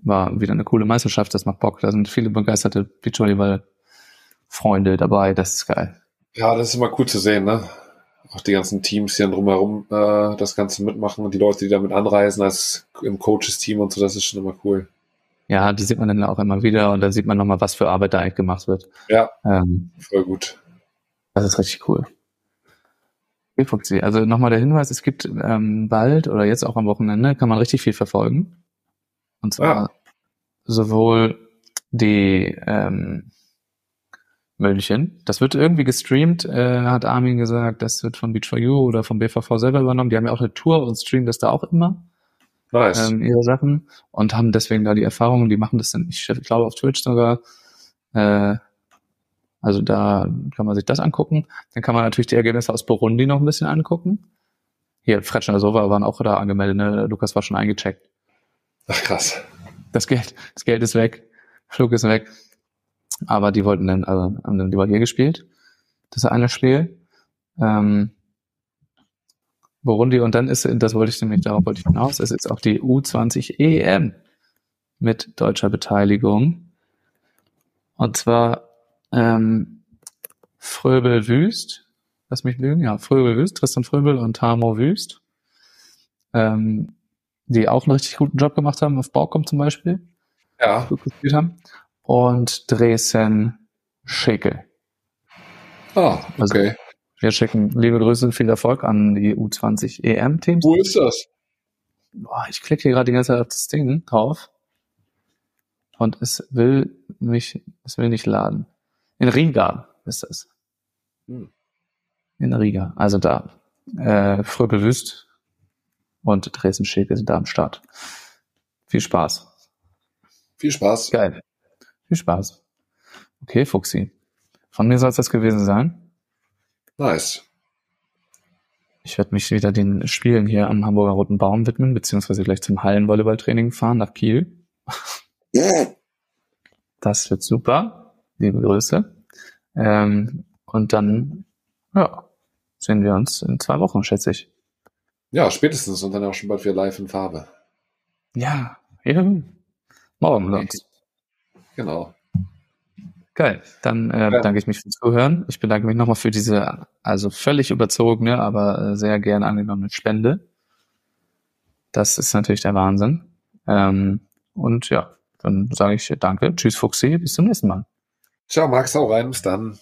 Speaker 2: war wieder eine coole Meisterschaft, das macht Bock. Da sind viele begeisterte Beachvolleyball-Freunde dabei, das ist geil.
Speaker 3: Ja, das ist immer cool zu sehen, ne? Auch die ganzen Teams, die dann drumherum äh, das Ganze mitmachen und die Leute, die damit anreisen, als im Coaches-Team und so, das ist schon immer cool.
Speaker 2: Ja, die sieht man dann auch immer wieder und da sieht man nochmal, was für Arbeit da eigentlich gemacht wird.
Speaker 3: Ja, ähm, voll gut.
Speaker 2: Das ist richtig cool. Also nochmal der Hinweis, es gibt ähm, bald oder jetzt auch am Wochenende, kann man richtig viel verfolgen. Und zwar ja. sowohl die ähm, München, das wird irgendwie gestreamt, äh, hat Armin gesagt, das wird von Beach4U oder vom BVV selber übernommen. Die haben ja auch eine Tour und streamen das da auch immer. Nice. Ähm, ihre Sachen und haben deswegen da die Erfahrungen, die machen das dann, ich glaube auf Twitch sogar, äh, also da kann man sich das angucken. Dann kann man natürlich die Ergebnisse aus Burundi noch ein bisschen angucken. Hier, Fretschner Sova waren auch da angemeldet, ne? Lukas war schon eingecheckt.
Speaker 3: Ach krass.
Speaker 2: Das Geld, das Geld ist weg, Flug ist weg. Aber die wollten dann, also haben dann lieber hier gespielt. Das ist eine Spiel. Ähm, Burundi und dann ist, das wollte ich nämlich, darauf wollte ich hinaus, es ist auch die U20 EM mit deutscher Beteiligung. Und zwar ähm, Fröbel Wüst, lass mich lügen, ja, Fröbel Wüst, Tristan Fröbel und Tamo Wüst, ähm, die auch einen richtig guten Job gemacht haben, auf Baukom zum Beispiel.
Speaker 3: Ja.
Speaker 2: Gespielt haben. Und Dresden Schickel.
Speaker 3: Ah, also, okay. Also,
Speaker 2: wir schicken liebe Grüße, viel Erfolg an die U20 EM-Teams.
Speaker 3: Wo ist das?
Speaker 2: Boah, ich klicke hier gerade die ganze Zeit auf das Ding drauf. Und es will mich, es will nicht laden. In Riga ist das. Hm. In Riga. Also da. Äh, Fröbel Wüst und Dresden Schäke sind da am Start. Viel Spaß.
Speaker 3: Viel Spaß.
Speaker 2: Geil. Viel Spaß. Okay, Fuxi. Von mir soll es das gewesen sein.
Speaker 3: Nice.
Speaker 2: Ich werde mich wieder den Spielen hier am Hamburger Roten Baum widmen, beziehungsweise gleich zum Hallenvolleyballtraining fahren nach Kiel. Yeah. Das wird super. Liebe Grüße. Ähm, und dann, ja, sehen wir uns in zwei Wochen, schätze ich.
Speaker 3: Ja, spätestens und dann auch schon bald wieder live in Farbe.
Speaker 2: Ja, eben. Morgen sonst.
Speaker 3: Genau.
Speaker 2: Geil. Dann äh, bedanke ich mich fürs Zuhören. Ich bedanke mich nochmal für diese, also völlig überzogene, aber äh, sehr gern angenommene Spende. Das ist natürlich der Wahnsinn. Ähm, und ja, dann sage ich danke. Tschüss, Fuchsi. Bis zum nächsten Mal.
Speaker 3: Ciao, Max. Hau rein. Bis dann.